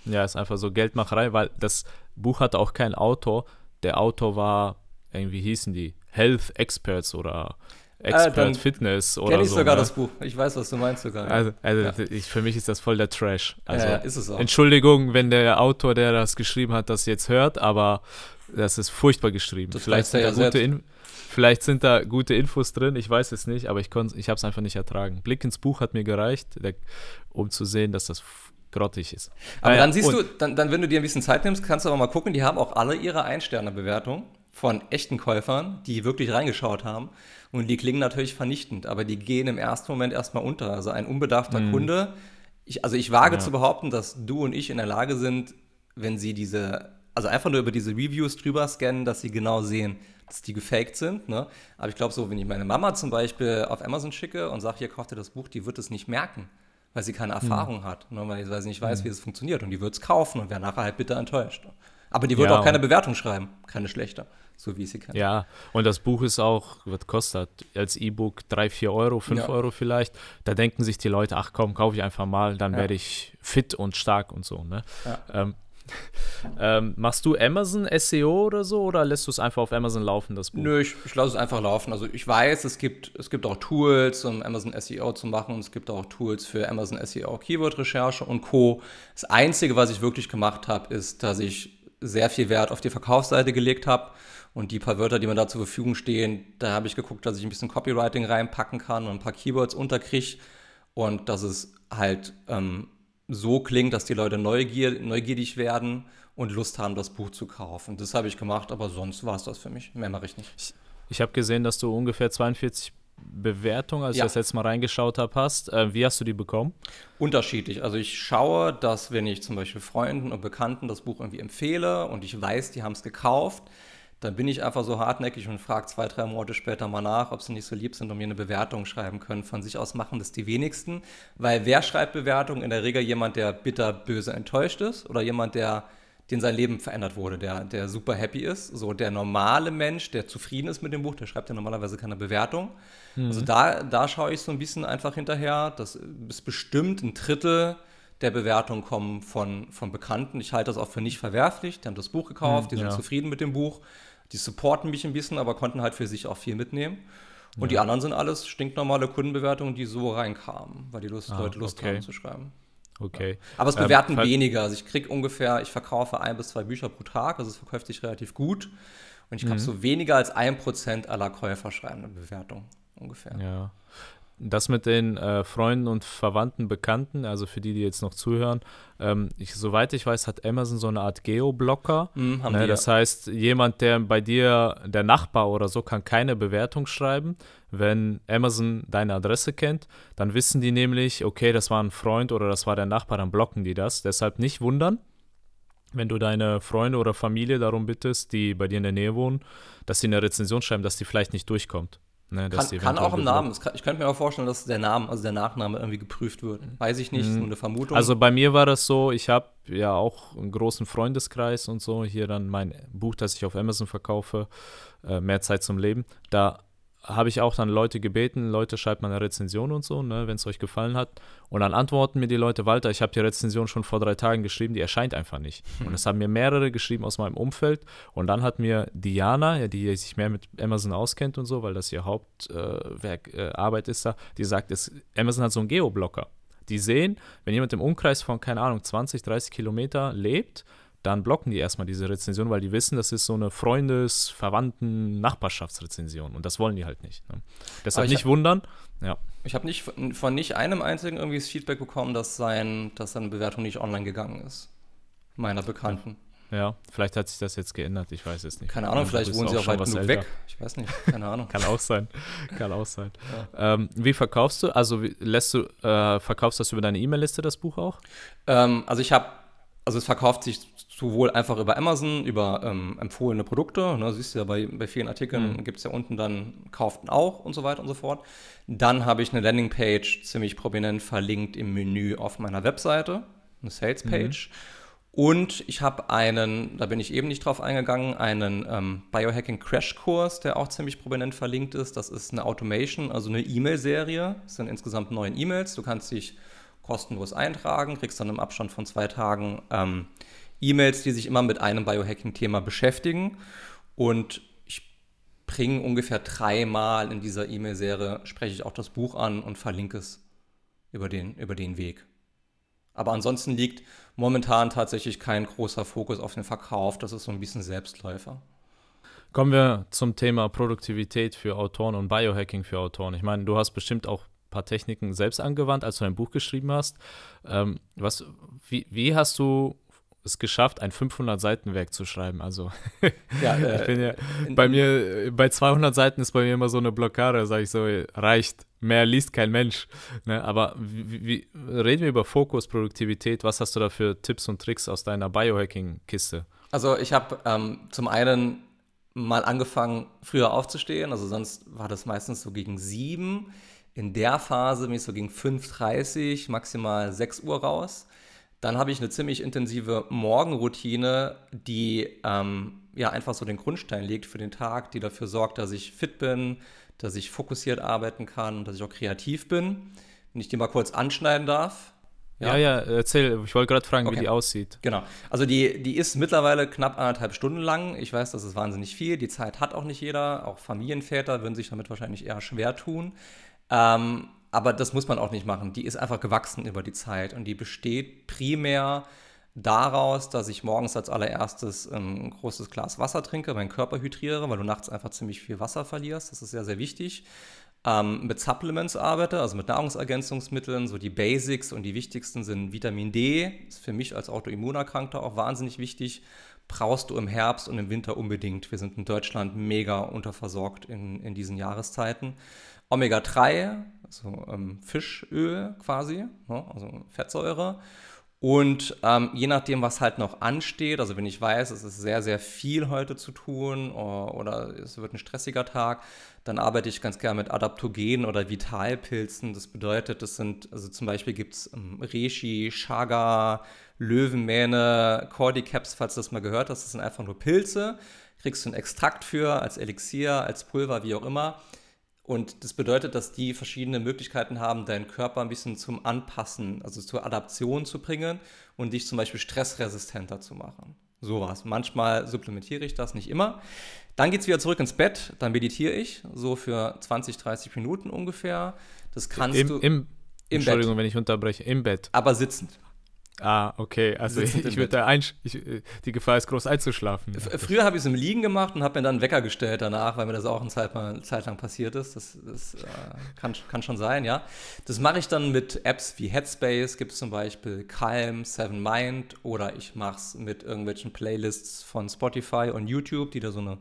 Ja, ist einfach so Geldmacherei, weil das Buch hatte auch keinen Autor. Der Autor war, irgendwie hießen die, Health Experts oder Expert äh, Fitness oder kenn ich so. sogar ne? das Buch. Ich weiß, was du meinst sogar. Also, also ja. ich, für mich ist das voll der Trash. Also, ja, ist es auch. Entschuldigung, wenn der Autor, der das geschrieben hat, das jetzt hört, aber das ist furchtbar geschrieben. Das Vielleicht sind ja gute In Vielleicht sind da gute Infos drin, ich weiß es nicht, aber ich, ich habe es einfach nicht ertragen. Blick ins Buch hat mir gereicht, um zu sehen, dass das grottig ist. Aber naja, dann siehst du, dann, dann, wenn du dir ein bisschen Zeit nimmst, kannst du aber mal gucken, die haben auch alle ihre Ein-Sterne-Bewertung von echten Käufern, die wirklich reingeschaut haben. Und die klingen natürlich vernichtend, aber die gehen im ersten Moment erstmal unter. Also ein unbedarfter mhm. Kunde, ich, also ich wage ja. zu behaupten, dass du und ich in der Lage sind, wenn sie diese, also einfach nur über diese Reviews drüber scannen, dass sie genau sehen, dass die gefaked sind. Ne? Aber ich glaube so, wenn ich meine Mama zum Beispiel auf Amazon schicke und sage, hier kauft ihr das Buch, die wird es nicht merken, weil sie keine hm. Erfahrung hm. hat, ne? weil sie nicht weiß, hm. wie es funktioniert. Und die wird es kaufen und wäre nachher halt bitter enttäuscht. Aber die wird ja, auch keine Bewertung schreiben, keine schlechte, so wie sie kann. Ja, und das Buch ist auch, was kostet als E-Book 3, 4 Euro, 5 ja. Euro vielleicht. Da denken sich die Leute, ach komm, kaufe ich einfach mal, dann ja. werde ich fit und stark und so. Ne? Ja. Ähm, [LAUGHS] ähm, machst du Amazon SEO oder so oder lässt du es einfach auf Amazon laufen, das Buch? Nö, ich, ich lasse es einfach laufen. Also ich weiß, es gibt, es gibt auch Tools, um Amazon SEO zu machen es gibt auch Tools für Amazon SEO, Keyword-Recherche und Co. Das Einzige, was ich wirklich gemacht habe, ist, dass ich sehr viel Wert auf die Verkaufsseite gelegt habe und die paar Wörter, die mir da zur Verfügung stehen, da habe ich geguckt, dass ich ein bisschen Copywriting reinpacken kann und ein paar Keywords unterkriege und dass es halt ähm, so klingt, dass die Leute neugier neugierig werden und Lust haben, das Buch zu kaufen. Das habe ich gemacht, aber sonst war es das für mich. Mehr mache ich nicht. Ich habe gesehen, dass du ungefähr 42 Bewertungen, als Ja. ich das letzte Mal reingeschaut habe, hast. Äh, wie hast du die bekommen? Unterschiedlich. Also ich schaue, dass wenn ich zum Beispiel Freunden und Bekannten das Buch irgendwie empfehle und ich weiß, die haben es gekauft, dann bin ich einfach so hartnäckig und frage zwei, drei Monate später mal nach, ob sie nicht so lieb sind und mir eine Bewertung schreiben können. Von sich aus machen das die wenigsten, weil wer schreibt Bewertungen? In der Regel jemand, der bitter, böse, enttäuscht ist oder jemand, der den sein Leben verändert wurde, der, der super happy ist. So der normale Mensch, der zufrieden ist mit dem Buch, der schreibt ja normalerweise keine Bewertung. Also da, da schaue ich so ein bisschen einfach hinterher. Das ist bestimmt ein Drittel der Bewertungen kommen von, von Bekannten. Ich halte das auch für nicht verwerflich. Die haben das Buch gekauft, die sind ja. zufrieden mit dem Buch. Die supporten mich ein bisschen, aber konnten halt für sich auch viel mitnehmen. Und die anderen sind alles stinknormale Kundenbewertungen, die so reinkamen, weil die Lust, Ah, Leute Lust okay. haben zu schreiben. Okay. Aber es Ähm, bewerten fall- weniger. Also ich kriege ungefähr, ich verkaufe ein bis zwei Bücher pro Tag, also es verkauft sich relativ gut. Und ich Mhm. glaube, so weniger als ein Prozent aller Käufer schreiben eine Bewertung ungefähr. Ja. Das mit den äh, Freunden und Verwandten, Bekannten, also für die, die jetzt noch zuhören, ähm, ich, soweit ich weiß, hat Amazon so eine Art Geoblocker. Mhm, Ne, die, das ja. heißt, jemand, der bei dir, der Nachbar oder so, kann keine Bewertung schreiben. Wenn Amazon deine Adresse kennt, dann wissen die nämlich, okay, das war ein Freund oder das war der Nachbar, dann blocken die das. Deshalb nicht wundern, wenn du deine Freunde oder Familie darum bittest, die bei dir in der Nähe wohnen, dass sie eine Rezension schreiben, dass die vielleicht nicht durchkommt. Ne, Kann, kann auch im Namen. Kann, ich könnte mir auch vorstellen, dass der Name, also der Nachname irgendwie geprüft wird. Weiß ich nicht, ist nur eine Vermutung. Also bei mir war das so, ich habe ja auch einen großen Freundeskreis und so. Hier dann mein Buch, das ich auf Amazon verkaufe, äh, Mehr Zeit zum Leben. Da habe ich auch dann Leute gebeten, Leute, schreibt mal eine Rezension und so, ne, wenn es euch gefallen hat. Und dann antworten mir die Leute, Walter, ich habe die Rezension schon vor drei Tagen geschrieben, die erscheint einfach nicht. Und es haben mir mehrere geschrieben aus meinem Umfeld. Und dann hat mir Diana, ja, die sich mehr mit Amazon auskennt und so, weil das ihr Hauptwerk, äh, äh, Arbeit ist da, die sagt, es, Amazon hat so einen Geoblocker. Die sehen, wenn jemand im Umkreis von, keine Ahnung, 20, 30 Kilometer lebt, dann blocken die erstmal diese Rezension, weil die wissen, das ist so eine Freundes-, Verwandten-, Nachbarschaftsrezension. Und das wollen die halt nicht. Ne? Deshalb nicht wundern. Ja. ich habe nicht von, nicht einem einzigen irgendwie das Feedback bekommen, dass, sein, dass seine Bewertung nicht online gegangen ist. Meiner Bekannten. Ja, vielleicht hat sich das jetzt geändert, ich weiß es nicht. Keine Ahnung, vielleicht wohnen sie auch weit genug weg. Ich weiß nicht, [LAUGHS] keine Ahnung. Kann auch sein. Kann auch sein. Ähm, wie verkaufst du? Also wie, lässt du, äh, verkaufst du das über deine E-Mail-Liste, das Buch auch? Ähm, also ich habe, also es verkauft sich sowohl einfach über Amazon, über ähm, empfohlene Produkte, ne, siehst du ja bei, bei vielen Artikeln, gibt es ja unten dann kauften auch und so weiter und so fort. Dann habe ich eine Landingpage ziemlich prominent verlinkt im Menü auf meiner Webseite, eine Salespage. Und ich habe einen, da bin ich eben nicht drauf eingegangen, einen ähm, Biohacking Crash Kurs, der auch ziemlich prominent verlinkt ist. Das ist eine Automation, also eine E-Mail-Serie. Es sind insgesamt neun E-Mails. Du kannst dich kostenlos eintragen, kriegst dann im Abstand von zwei Tagen ähm, E-Mails, die sich immer mit einem Biohacking-Thema beschäftigen. Und ich bringe ungefähr dreimal in dieser E-Mail-Serie, spreche ich auch das Buch an und verlinke es über den, über den Weg. Aber ansonsten liegt momentan tatsächlich kein großer Fokus auf den Verkauf. Das ist so ein bisschen Selbstläufer. Kommen wir zum Thema Produktivität für Autoren und Biohacking für Autoren. Ich meine, du hast bestimmt auch paar Techniken selbst angewandt, als du ein Buch geschrieben hast. Ähm, was, wie, wie hast du es geschafft, ein 500-Seiten-Werk zu schreiben? Also, [LAUGHS] Ja, äh, [LAUGHS] ich bin ja, bei mir, äh, bei 200 Seiten ist bei mir immer so eine Blockade, sage ich so, reicht, mehr liest kein Mensch. Ne? Aber wie, wie, reden wir über Fokus, Produktivität, was hast du da für Tipps und Tricks aus deiner Biohacking-Kiste? Also ich habe ähm, zum einen mal angefangen, früher aufzustehen. Also sonst war das meistens so gegen sieben. In der Phase bin ich so gegen 5.30, maximal 6 Uhr raus. Dann habe ich eine ziemlich intensive Morgenroutine, die ähm, ja einfach so den Grundstein legt für den Tag, die dafür sorgt, dass ich fit bin, dass ich fokussiert arbeiten kann und dass ich auch kreativ bin. Wenn ich die mal kurz anschneiden darf. Ja, ja, erzähl. Ich wollte gerade fragen, wie Okay. die aussieht. Genau. Also die, die ist mittlerweile knapp anderthalb Stunden lang. Ich weiß, das ist wahnsinnig viel. Die Zeit hat auch nicht jeder. Auch Familienväter würden sich damit wahrscheinlich eher schwer tun. Ähm, aber das muss man auch nicht machen. Die ist einfach gewachsen über die Zeit und die besteht primär daraus, dass ich morgens als allererstes ein großes Glas Wasser trinke, meinen Körper hydriere, weil du nachts einfach ziemlich viel Wasser verlierst. Das ist sehr, sehr wichtig. Ähm, mit Supplements arbeite, also mit Nahrungsergänzungsmitteln, so die Basics und die wichtigsten sind Vitamin D, ist für mich als Autoimmunerkrankter auch wahnsinnig wichtig. Brauchst du im Herbst und im Winter unbedingt. Wir sind in Deutschland mega unterversorgt in, in diesen Jahreszeiten. Omega-3, also ähm, Fischöl quasi, ne, also Fettsäure. Und ähm, je nachdem, was halt noch ansteht, also wenn ich weiß, es ist sehr, sehr viel heute zu tun oder, oder es wird ein stressiger Tag, dann arbeite ich ganz gerne mit Adaptogenen oder Vitalpilzen. Das bedeutet, das sind, also zum Beispiel gibt es ähm, Reishi, Chaga, Löwenmähne, Cordyceps, falls du das mal gehört hast. Das sind einfach nur Pilze. Kriegst du einen Extrakt für, als Elixier, als Pulver, wie auch immer. Und das bedeutet, dass die verschiedene Möglichkeiten haben, deinen Körper ein bisschen zum Anpassen, also zur Adaption zu bringen und dich zum Beispiel stressresistenter zu machen. Sowas. Manchmal supplementiere ich das, nicht immer. Dann geht es wieder zurück ins Bett, dann meditiere ich, so für 20, 30 Minuten ungefähr. Das kannst Im, du. Im, im Entschuldigung, Bett. wenn ich unterbreche, im Bett. Aber sitzend. Ah, okay. Also ich, würde da einsch ich, äh, die Gefahr ist groß einzuschlafen. F- Früher habe ich es im Liegen gemacht und habe mir dann einen Wecker gestellt danach, weil mir das auch eine Zeit, mal, Zeit lang passiert ist. Das, das äh, kann, kann schon sein, ja. Das mache ich dann mit Apps wie Headspace, gibt es zum Beispiel Calm, Seven Mind oder ich mache es mit irgendwelchen Playlists von Spotify und YouTube, die da so eine,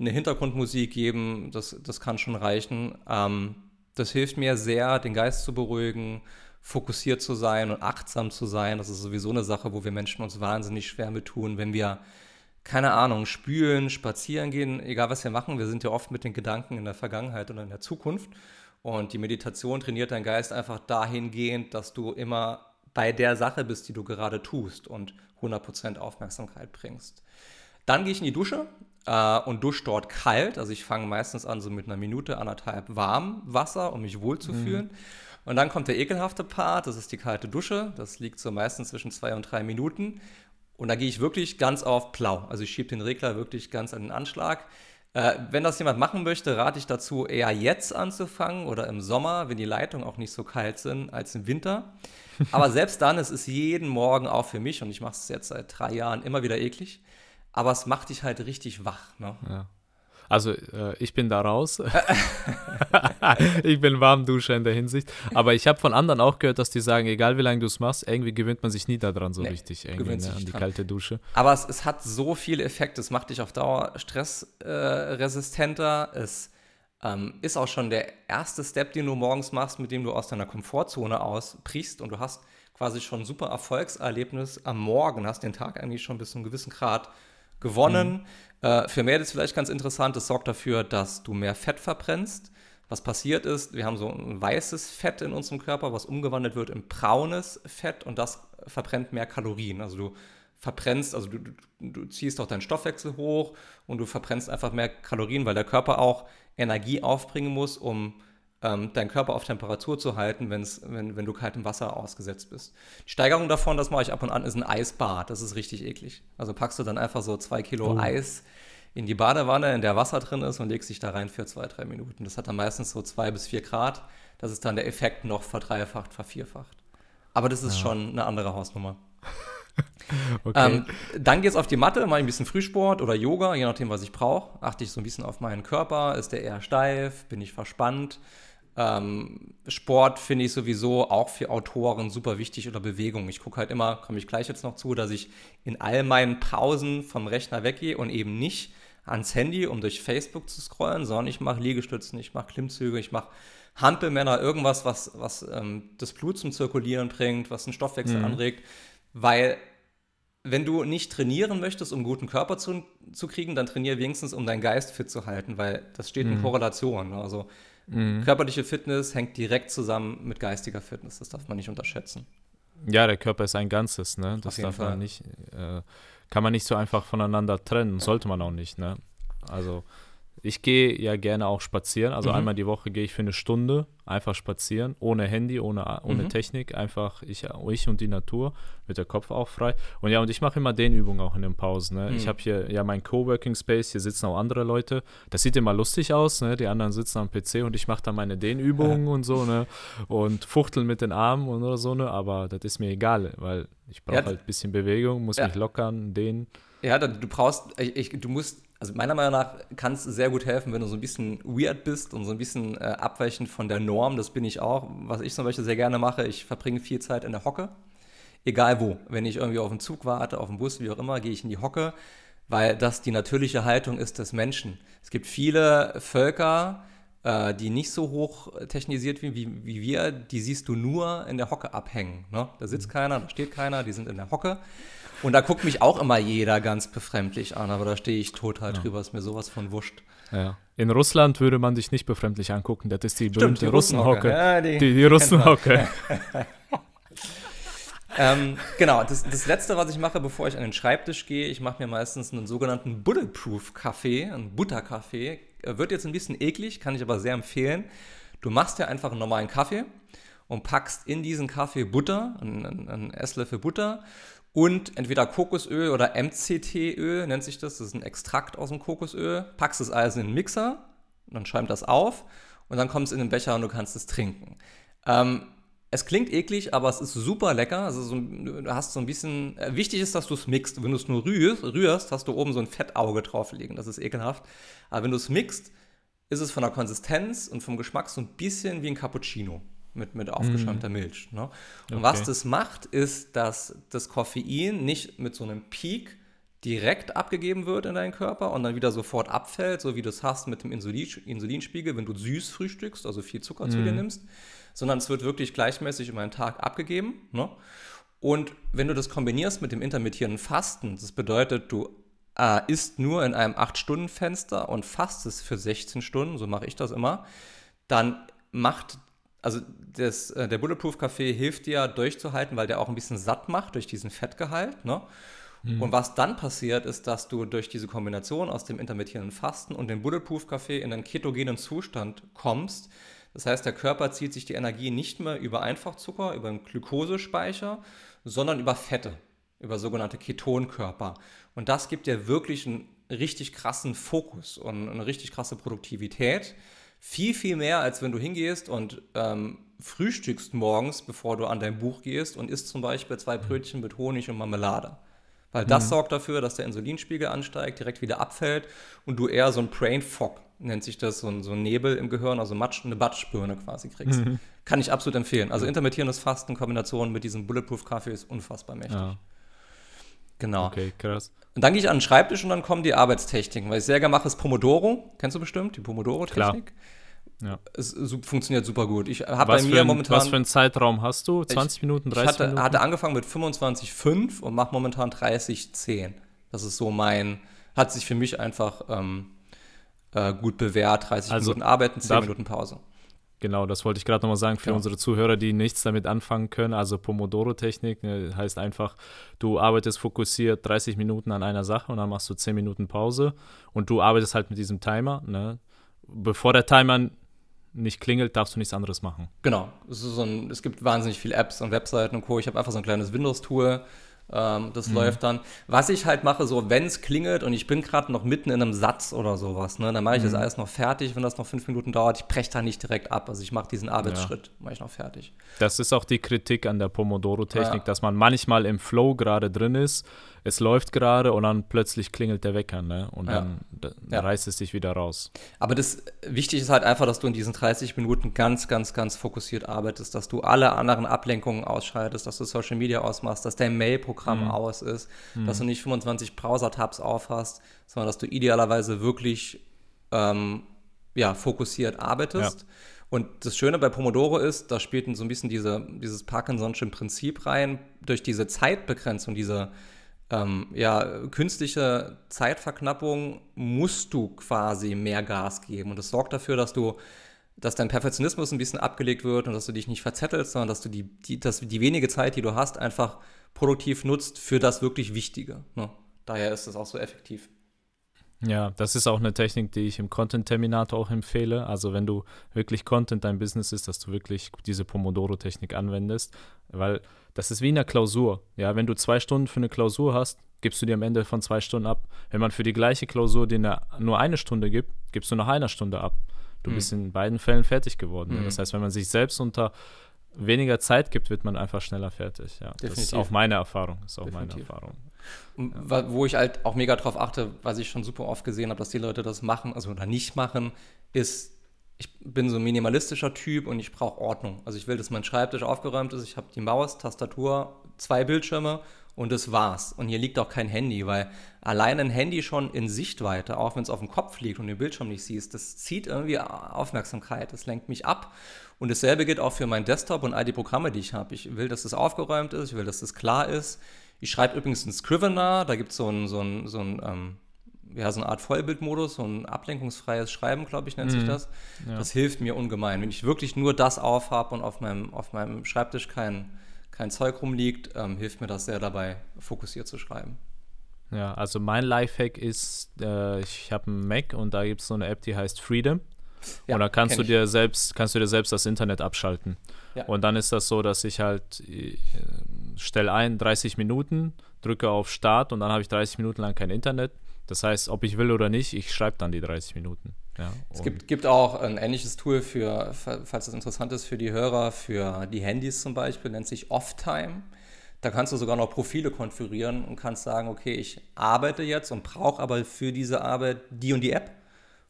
eine Hintergrundmusik geben. Das, das kann schon reichen. Ähm, das hilft mir sehr, den Geist zu beruhigen, fokussiert zu sein und achtsam zu sein. Das ist sowieso eine Sache, wo wir Menschen uns wahnsinnig schwer mit tun, wenn wir, keine Ahnung, spülen, spazieren gehen, egal was wir machen. Wir sind ja oft mit den Gedanken in der Vergangenheit oder in der Zukunft. Und die Meditation trainiert deinen Geist einfach dahingehend, dass du immer bei der Sache bist, die du gerade tust und 100% Aufmerksamkeit bringst. Dann gehe ich in die Dusche äh, und dusche dort kalt. Also ich fange meistens an so mit einer Minute, anderthalb warm Wasser, um mich wohlzufühlen. Und dann kommt der ekelhafte Part, das ist die kalte Dusche. Das liegt so meistens zwischen zwei und drei Minuten. Und da gehe ich wirklich ganz auf Blau. Also ich schiebe den Regler wirklich ganz an den Anschlag. Äh, wenn das jemand machen möchte, rate ich dazu, eher jetzt anzufangen oder im Sommer, wenn die Leitungen auch nicht so kalt sind, als im Winter. Aber selbst dann, es ist jeden Morgen auch für mich, und ich mache es jetzt seit drei Jahren immer wieder eklig, aber es macht dich halt richtig wach. Ne? Ja. Also äh, ich bin da raus. [LAUGHS] ich bin Warmduscher in der Hinsicht. Aber ich habe von anderen auch gehört, dass die sagen, egal wie lange du es machst, irgendwie gewöhnt man sich nie daran so Nee, richtig irgendwie, ne, sich an die dran. kalte Dusche. Aber es, es hat so viele Effekte. Es macht dich auf Dauer stressresistenter. es ähm, ist auch schon der erste Step, den du morgens machst, mit dem du aus deiner Komfortzone ausbrichst und du hast quasi schon ein super Erfolgserlebnis am Morgen, hast den Tag eigentlich schon bis zu einem gewissen Grad gewonnen. Äh, für Mädels vielleicht ganz interessant, es sorgt dafür, dass du mehr Fett verbrennst. Was passiert ist, wir haben so ein weißes Fett in unserem Körper, was umgewandelt wird in braunes Fett und das verbrennt mehr Kalorien. Also du verbrennst, also du, du, du ziehst auch deinen Stoffwechsel hoch und du verbrennst einfach mehr Kalorien, weil der Körper auch Energie aufbringen muss, um ähm, deinen Körper auf Temperatur zu halten, wenn's, wenn, wenn du kaltem Wasser ausgesetzt bist. Die Steigerung davon, das mache ich ab und an, ist ein Eisbad. Das ist richtig eklig. Also packst du dann einfach so zwei Kilo Oh. Eis in die Badewanne, in der Wasser drin ist und legst dich da rein für zwei, drei Minuten. Das hat dann meistens so zwei bis vier Grad. Das ist dann der Effekt noch verdreifacht, vervierfacht. Aber das ist schon eine andere Hausnummer. [LAUGHS] Okay. Ähm, dann geht es auf die Matte, mache ich ein bisschen Frühsport oder Yoga, je nachdem, was ich brauche. Achte ich so ein bisschen auf meinen Körper. Ist der eher steif? Bin ich verspannt? Ähm, Sport finde ich sowieso auch für Autoren super wichtig oder Bewegung. Ich gucke halt immer, komme ich gleich jetzt noch zu, dass ich in all meinen Pausen vom Rechner weggehe und eben nicht ans Handy, um durch Facebook zu scrollen, sondern ich mache Liegestützen, ich mache Klimmzüge, ich mache Hampelmänner, irgendwas, was, was ähm, das Blut zum Zirkulieren bringt, was den Stoffwechsel anregt, weil wenn du nicht trainieren möchtest, um einen guten Körper zu, zu kriegen, dann trainiere wenigstens, um deinen Geist fit zu halten, weil das steht in Korrelation. ne? Also körperliche Fitness hängt direkt zusammen mit geistiger Fitness. Das darf man nicht unterschätzen. ja, der Körper ist ein Ganzes, ne? Das darf man Fall. nicht, äh, kann man nicht so einfach voneinander trennen, sollte man auch nicht, ne? Also ich gehe ja gerne auch spazieren. Also Mhm. einmal die Woche gehe ich für eine Stunde einfach spazieren, ohne Handy, ohne, ohne Mhm. Technik, einfach ich, ich und die Natur, mit der Kopf auch frei. Und ja, und ich mache immer Dehnübungen auch in den Pausen. Ne? Ich Mhm. habe hier ja mein Coworking Space, hier sitzen auch andere Leute. Das sieht immer lustig aus, ne? Die anderen sitzen am PC und ich mache da meine Dehnübungen [LAUGHS] und so, ne? Und fuchteln mit den Armen und oder so, ne? Aber das ist mir egal, weil ich brauche Ja, halt ein bisschen Bewegung, muss Ja. mich lockern, dehnen. Ja, da- du brauchst, ich, ich, du musst, also meiner Meinung nach kann es sehr gut helfen, wenn du so ein bisschen weird bist und so ein bisschen äh, abweichend von der Norm. Das bin ich auch. Was ich zum Beispiel sehr gerne mache, ich verbringe viel Zeit in der Hocke. egal wo. Wenn ich irgendwie auf den Zug warte, auf den Bus, wie auch immer, gehe ich in die Hocke, weil das die natürliche Haltung ist des Menschen. Es gibt viele Völker, äh, die nicht so hoch technisiert wie, wie, wie, wir, die siehst du nur in der Hocke abhängen. Ne? Da sitzt mhm. keiner, da steht keiner, die sind in der Hocke. Und da guckt mich auch immer jeder ganz befremdlich an, aber da stehe ich total ja. drüber, ist mir sowas von wurscht. Ja. In Russland würde man dich nicht befremdlich angucken, das ist die Stimmt, berühmte die Russenhocke. Ja, die, die, die Russenhocke. [LAUGHS] ähm, genau, das, das letzte, was ich mache, bevor ich an den Schreibtisch gehe, ich mache mir meistens einen sogenannten Bulletproof-Kaffee, einen Butterkaffee. Wird jetzt ein bisschen eklig, kann ich aber sehr empfehlen. Du machst dir einfach einen normalen Kaffee und packst in diesen Kaffee Butter, einen, einen Esslöffel Butter und entweder Kokosöl oder MCT-Öl nennt sich das. Das ist ein Extrakt aus dem Kokosöl. Packst es also in den Mixer, dann schäumt das auf und dann kommt es in den Becher und du kannst es trinken. Ähm, es klingt eklig, aber es ist super lecker. Also so, du hast so ein bisschen. Äh, wichtig ist, dass du es mixt. Wenn du es nur rührst, rührst, hast du oben so ein Fettauge drauf liegen. Das ist ekelhaft. Aber wenn du es mixt, ist es von der Konsistenz und vom Geschmack so ein bisschen wie ein Cappuccino mit, mit aufgeschäumter mm. Milch. Ne? Und okay. was das macht, ist, dass das Koffein nicht mit so einem Peak direkt abgegeben wird in deinen Körper und dann wieder sofort abfällt, so wie du es hast mit dem Insulin, Insulinspiegel, wenn du süß frühstückst, also viel Zucker mm. zu dir mhm. nimmst, sondern es wird wirklich gleichmäßig über einen Tag abgegeben. Ne? Und wenn du das kombinierst mit dem intermittierenden Fasten, das bedeutet, du äh, isst nur in einem 8-Stunden-Fenster und fastest für 16 Stunden, so mache ich das immer, dann macht also das, äh, der Bulletproof Kaffee hilft dir durchzuhalten, weil der auch ein bisschen satt macht durch diesen Fettgehalt. Ne? Mhm. Und was dann passiert, ist, dass du durch diese Kombination aus dem intermittierenden Fasten und dem Bulletproof Kaffee in einen ketogenen Zustand kommst. Das heißt, der Körper zieht sich die Energie nicht mehr über Einfachzucker, über einen Glukosespeicher, sondern über Fette, über sogenannte Ketonkörper. Und das gibt dir wirklich einen richtig krassen Fokus und eine richtig krasse Produktivität viel, viel mehr, als wenn du hingehst und ähm, frühstückst morgens, bevor du an dein Buch gehst und isst zum Beispiel zwei Brötchen mit Honig und Marmelade. Weil das mhm. sorgt dafür, dass der Insulinspiegel ansteigt, direkt wieder abfällt und du eher so ein Brain Fog, nennt sich das, so ein, so ein Nebel im Gehirn, also Matsch, eine Batschbirne quasi kriegst. Mhm. Kann ich absolut empfehlen. Also intermittierendes Fasten in Kombination mit diesem Bulletproof-Kaffee ist unfassbar mächtig. Ja. Genau. Okay, krass. Und dann gehe ich an den Schreibtisch und dann kommen die Arbeitstechniken. Was ich sehr gerne mache, ist Pomodoro. Kennst du bestimmt die Pomodoro-Technik? Ja. Es funktioniert super gut. Ich habe bei mir ein, momentan. Was für einen Zeitraum hast du? 20 ich, Minuten, 30 ich hatte, Minuten? hatte angefangen mit 25,5 und mache momentan 30,10. Das ist so mein. Hat sich für mich einfach ähm, äh, gut bewährt. 30 also, Minuten arbeiten, 10 Minuten Pause. Genau, das wollte ich gerade nochmal sagen für ja. unsere Zuhörer, die nichts damit anfangen können. Also Pomodoro-Technik ne, heißt einfach, du arbeitest fokussiert 30 Minuten an einer Sache und dann machst du 10 Minuten Pause und du arbeitest halt mit diesem Timer. Ne? Bevor der Timer nicht klingelt, darfst du nichts anderes machen. Genau. Es, so ein, es gibt wahnsinnig viele Apps und Webseiten und Co. Ich habe einfach so ein kleines Windows-Tool, ähm, das mhm. läuft dann. Was ich halt mache, so wenn es klingelt und ich bin gerade noch mitten in einem Satz oder sowas, ne, dann mache ich mhm. das alles noch fertig. Wenn das noch fünf Minuten dauert, ich breche da nicht direkt ab. Also ich mache diesen Arbeitsschritt, ja. mache ich noch fertig. Das ist auch die Kritik an der Pomodoro-Technik, ja. dass man manchmal im Flow gerade drin ist es läuft gerade und dann plötzlich klingelt der Wecker, ne? Und dann ja. ja. reißt es sich wieder raus. Aber das wichtig ist halt einfach, dass du in diesen 30 Minuten ganz, ganz, ganz fokussiert arbeitest, dass du alle anderen Ablenkungen ausschaltest, dass du Social Media ausmachst, dass dein Mail-Programm mhm. aus ist, mhm. dass du nicht 25 Browser-Tabs aufhast, sondern dass du idealerweise wirklich ähm, ja, fokussiert arbeitest. Ja. Und das Schöne bei Pomodoro ist, da spielt so ein bisschen diese, dieses Parkinson'sche Prinzip rein, durch diese Zeitbegrenzung, diese ähm, ja, künstliche Zeitverknappung musst du quasi mehr Gas geben. Und das sorgt dafür, dass du, dass dein Perfektionismus ein bisschen abgelegt wird und dass du dich nicht verzettelst, sondern dass du die, die, dass die wenige Zeit, die du hast, einfach produktiv nutzt für das wirklich Wichtige. Ne? Daher ist es auch so effektiv. Ja, das ist auch eine Technik, die ich im Content Terminator auch empfehle. Also wenn du wirklich Content dein Business ist, dass du wirklich diese Pomodoro-Technik anwendest, weil das ist wie in der Klausur. Ja, wenn du zwei Stunden für eine Klausur hast, gibst du dir am Ende von zwei Stunden ab. Wenn man für die gleiche Klausur dir nur eine Stunde gibt, gibst du nach einer Stunde ab. Du mhm. bist in beiden Fällen fertig geworden. Mhm. Das heißt, wenn man sich selbst unter weniger Zeit gibt, wird man einfach schneller fertig. Ja, Definitiv. das ist auch meine Erfahrung. Ist auch Definitiv. meine Erfahrung. Ja. Wo ich halt auch mega drauf achte, was ich schon super oft gesehen habe, dass die Leute das machen, also oder nicht machen, ist ich bin so ein minimalistischer Typ und ich brauche Ordnung. Also ich will, dass mein Schreibtisch aufgeräumt ist. Ich habe die Maus, Tastatur, zwei Bildschirme und das war's. Und hier liegt auch kein Handy, weil allein ein Handy schon in Sichtweite, auch wenn es auf dem Kopf liegt und den Bildschirm nicht siehst, das zieht irgendwie Aufmerksamkeit, das lenkt mich ab. Und dasselbe gilt auch für meinen Desktop und all die Programme, die ich habe. Ich will, dass das aufgeräumt ist, ich will, dass das klar ist. Ich schreibe übrigens in Scrivener, da gibt so es so ein, so ein ähm, ja, so eine Art Vollbildmodus, so ein ablenkungsfreies Schreiben, glaube ich, nennt mhm. sich das. Ja. Das hilft mir ungemein. Wenn ich wirklich nur das aufhabe und auf meinem, auf meinem Schreibtisch kein, kein Zeug rumliegt, ähm, hilft mir das sehr dabei, fokussiert zu schreiben. Ja, also mein Lifehack ist, äh, ich habe einen Mac und da gibt es so eine App, die heißt Freedom. Ja, und da kannst du ich. dir selbst, kannst du dir selbst das Internet abschalten. Ja. Und dann ist das so, dass ich halt äh, stelle ein 30 Minuten, drücke auf Start und dann habe ich 30 Minuten lang kein Internet. Das heißt, ob ich will oder nicht, ich schreibe dann die 30 Minuten. Ja, es gibt, gibt auch ein ähnliches Tool für, falls das interessant ist für die Hörer, für die Handys zum Beispiel, nennt sich Off-Time. Da kannst du sogar noch Profile konfigurieren und kannst sagen, okay, ich arbeite jetzt und brauche aber für diese Arbeit die und die App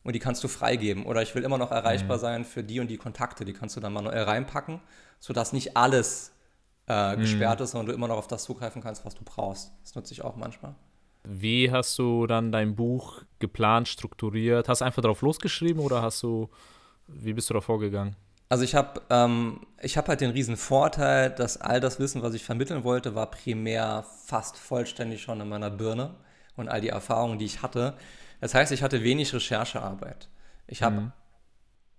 und die kannst du freigeben. Oder ich will immer noch erreichbar mhm. sein für die und die Kontakte, die kannst du dann manuell reinpacken, sodass nicht alles äh, mhm. gesperrt ist, sondern du immer noch auf das zugreifen kannst, was du brauchst. Das nutze ich auch manchmal. Wie hast du dann dein Buch geplant, strukturiert? Hast du einfach drauf losgeschrieben oder hast du, wie bist du da vorgegangen? Also ich habe ähm, hab halt den riesen Vorteil, dass all das Wissen, was ich vermitteln wollte, war primär fast vollständig schon in meiner Birne und all die Erfahrungen, die ich hatte. Das heißt, ich hatte wenig Recherchearbeit. Ich habe mhm.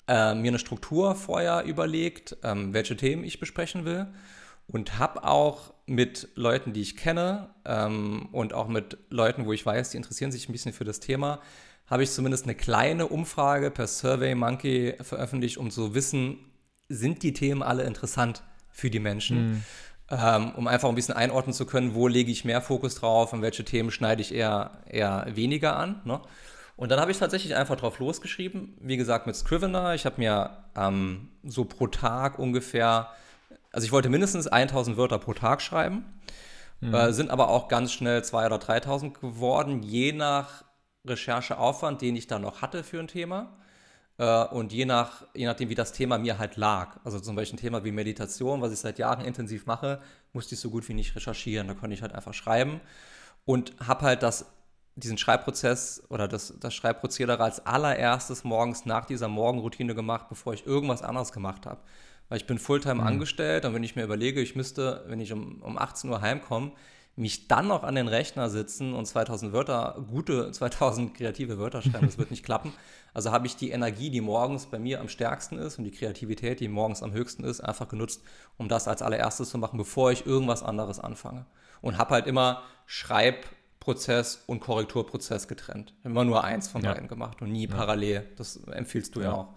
äh, mir eine Struktur vorher überlegt, ähm, welche Themen ich besprechen will und habe auch mit Leuten, die ich kenne ähm, und auch mit Leuten, wo ich weiß, die interessieren sich ein bisschen für das Thema, habe ich zumindest eine kleine Umfrage per Survey Monkey veröffentlicht, um zu wissen, sind die Themen alle interessant für die Menschen, mhm. ähm, um einfach ein bisschen einordnen zu können, wo lege ich mehr Fokus drauf und welche Themen schneide ich eher, eher weniger an. Ne? Und dann habe ich tatsächlich einfach drauf losgeschrieben, wie gesagt mit Scrivener. Ich habe mir ähm, so pro Tag ungefähr also ich wollte mindestens 1000 Wörter pro Tag schreiben, mhm. äh, sind aber auch ganz schnell 2.000 oder 3000 geworden, je nach Rechercheaufwand, den ich da noch hatte für ein Thema. Äh, und je, nach, je nachdem, wie das Thema mir halt lag. Also zum Beispiel ein Thema wie Meditation, was ich seit Jahren intensiv mache, musste ich so gut wie nicht recherchieren. Da konnte ich halt einfach schreiben und habe halt das diesen Schreibprozess oder das, das Schreibprozedere als allererstes morgens nach dieser Morgenroutine gemacht, bevor ich irgendwas anderes gemacht habe weil ich bin Fulltime mhm. angestellt und wenn ich mir überlege, ich müsste, wenn ich um, um 18 Uhr heimkomme, mich dann noch an den Rechner sitzen und 2000 Wörter, gute [LAUGHS] 2000 kreative Wörter schreiben, das wird nicht klappen. Also habe ich die Energie, die morgens bei mir am stärksten ist und die Kreativität, die morgens am höchsten ist, einfach genutzt, um das als allererstes zu machen, bevor ich irgendwas anderes anfange. Und habe halt immer Schreibprozess und Korrekturprozess getrennt. Immer nur eins von ja. beiden gemacht und nie ja. parallel. Das empfiehlst du ja, ja auch.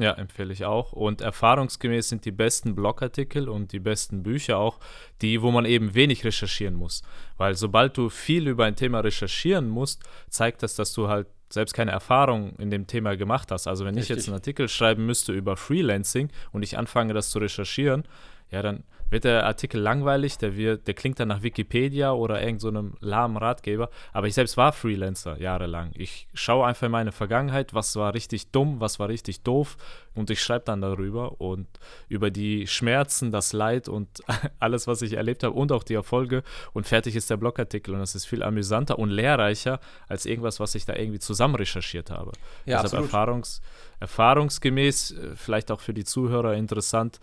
Ja, empfehle ich auch. Und erfahrungsgemäß sind die besten Blogartikel und die besten Bücher auch die, wo man eben wenig recherchieren muss. Weil sobald du viel über ein Thema recherchieren musst, zeigt das, dass du halt selbst keine Erfahrung in dem Thema gemacht hast. Also wenn Richtig. ich jetzt einen Artikel schreiben müsste über Freelancing und ich anfange, das zu recherchieren, ja, dann wird der Artikel langweilig, der, wird, der klingt dann nach Wikipedia oder irgendeinem so lahmen Ratgeber. Aber ich selbst war Freelancer jahrelang. Ich schaue einfach in meine Vergangenheit, was war richtig dumm, was war richtig doof und ich schreibe dann darüber und über die Schmerzen, das Leid und [LAUGHS] alles, was ich erlebt habe und auch die Erfolge und fertig ist der Blogartikel und das ist viel amüsanter und lehrreicher als irgendwas, was ich da irgendwie zusammen recherchiert habe. Ja, Deshalb erfahrungs, erfahrungsgemäß, äh, vielleicht auch für die Zuhörer interessant,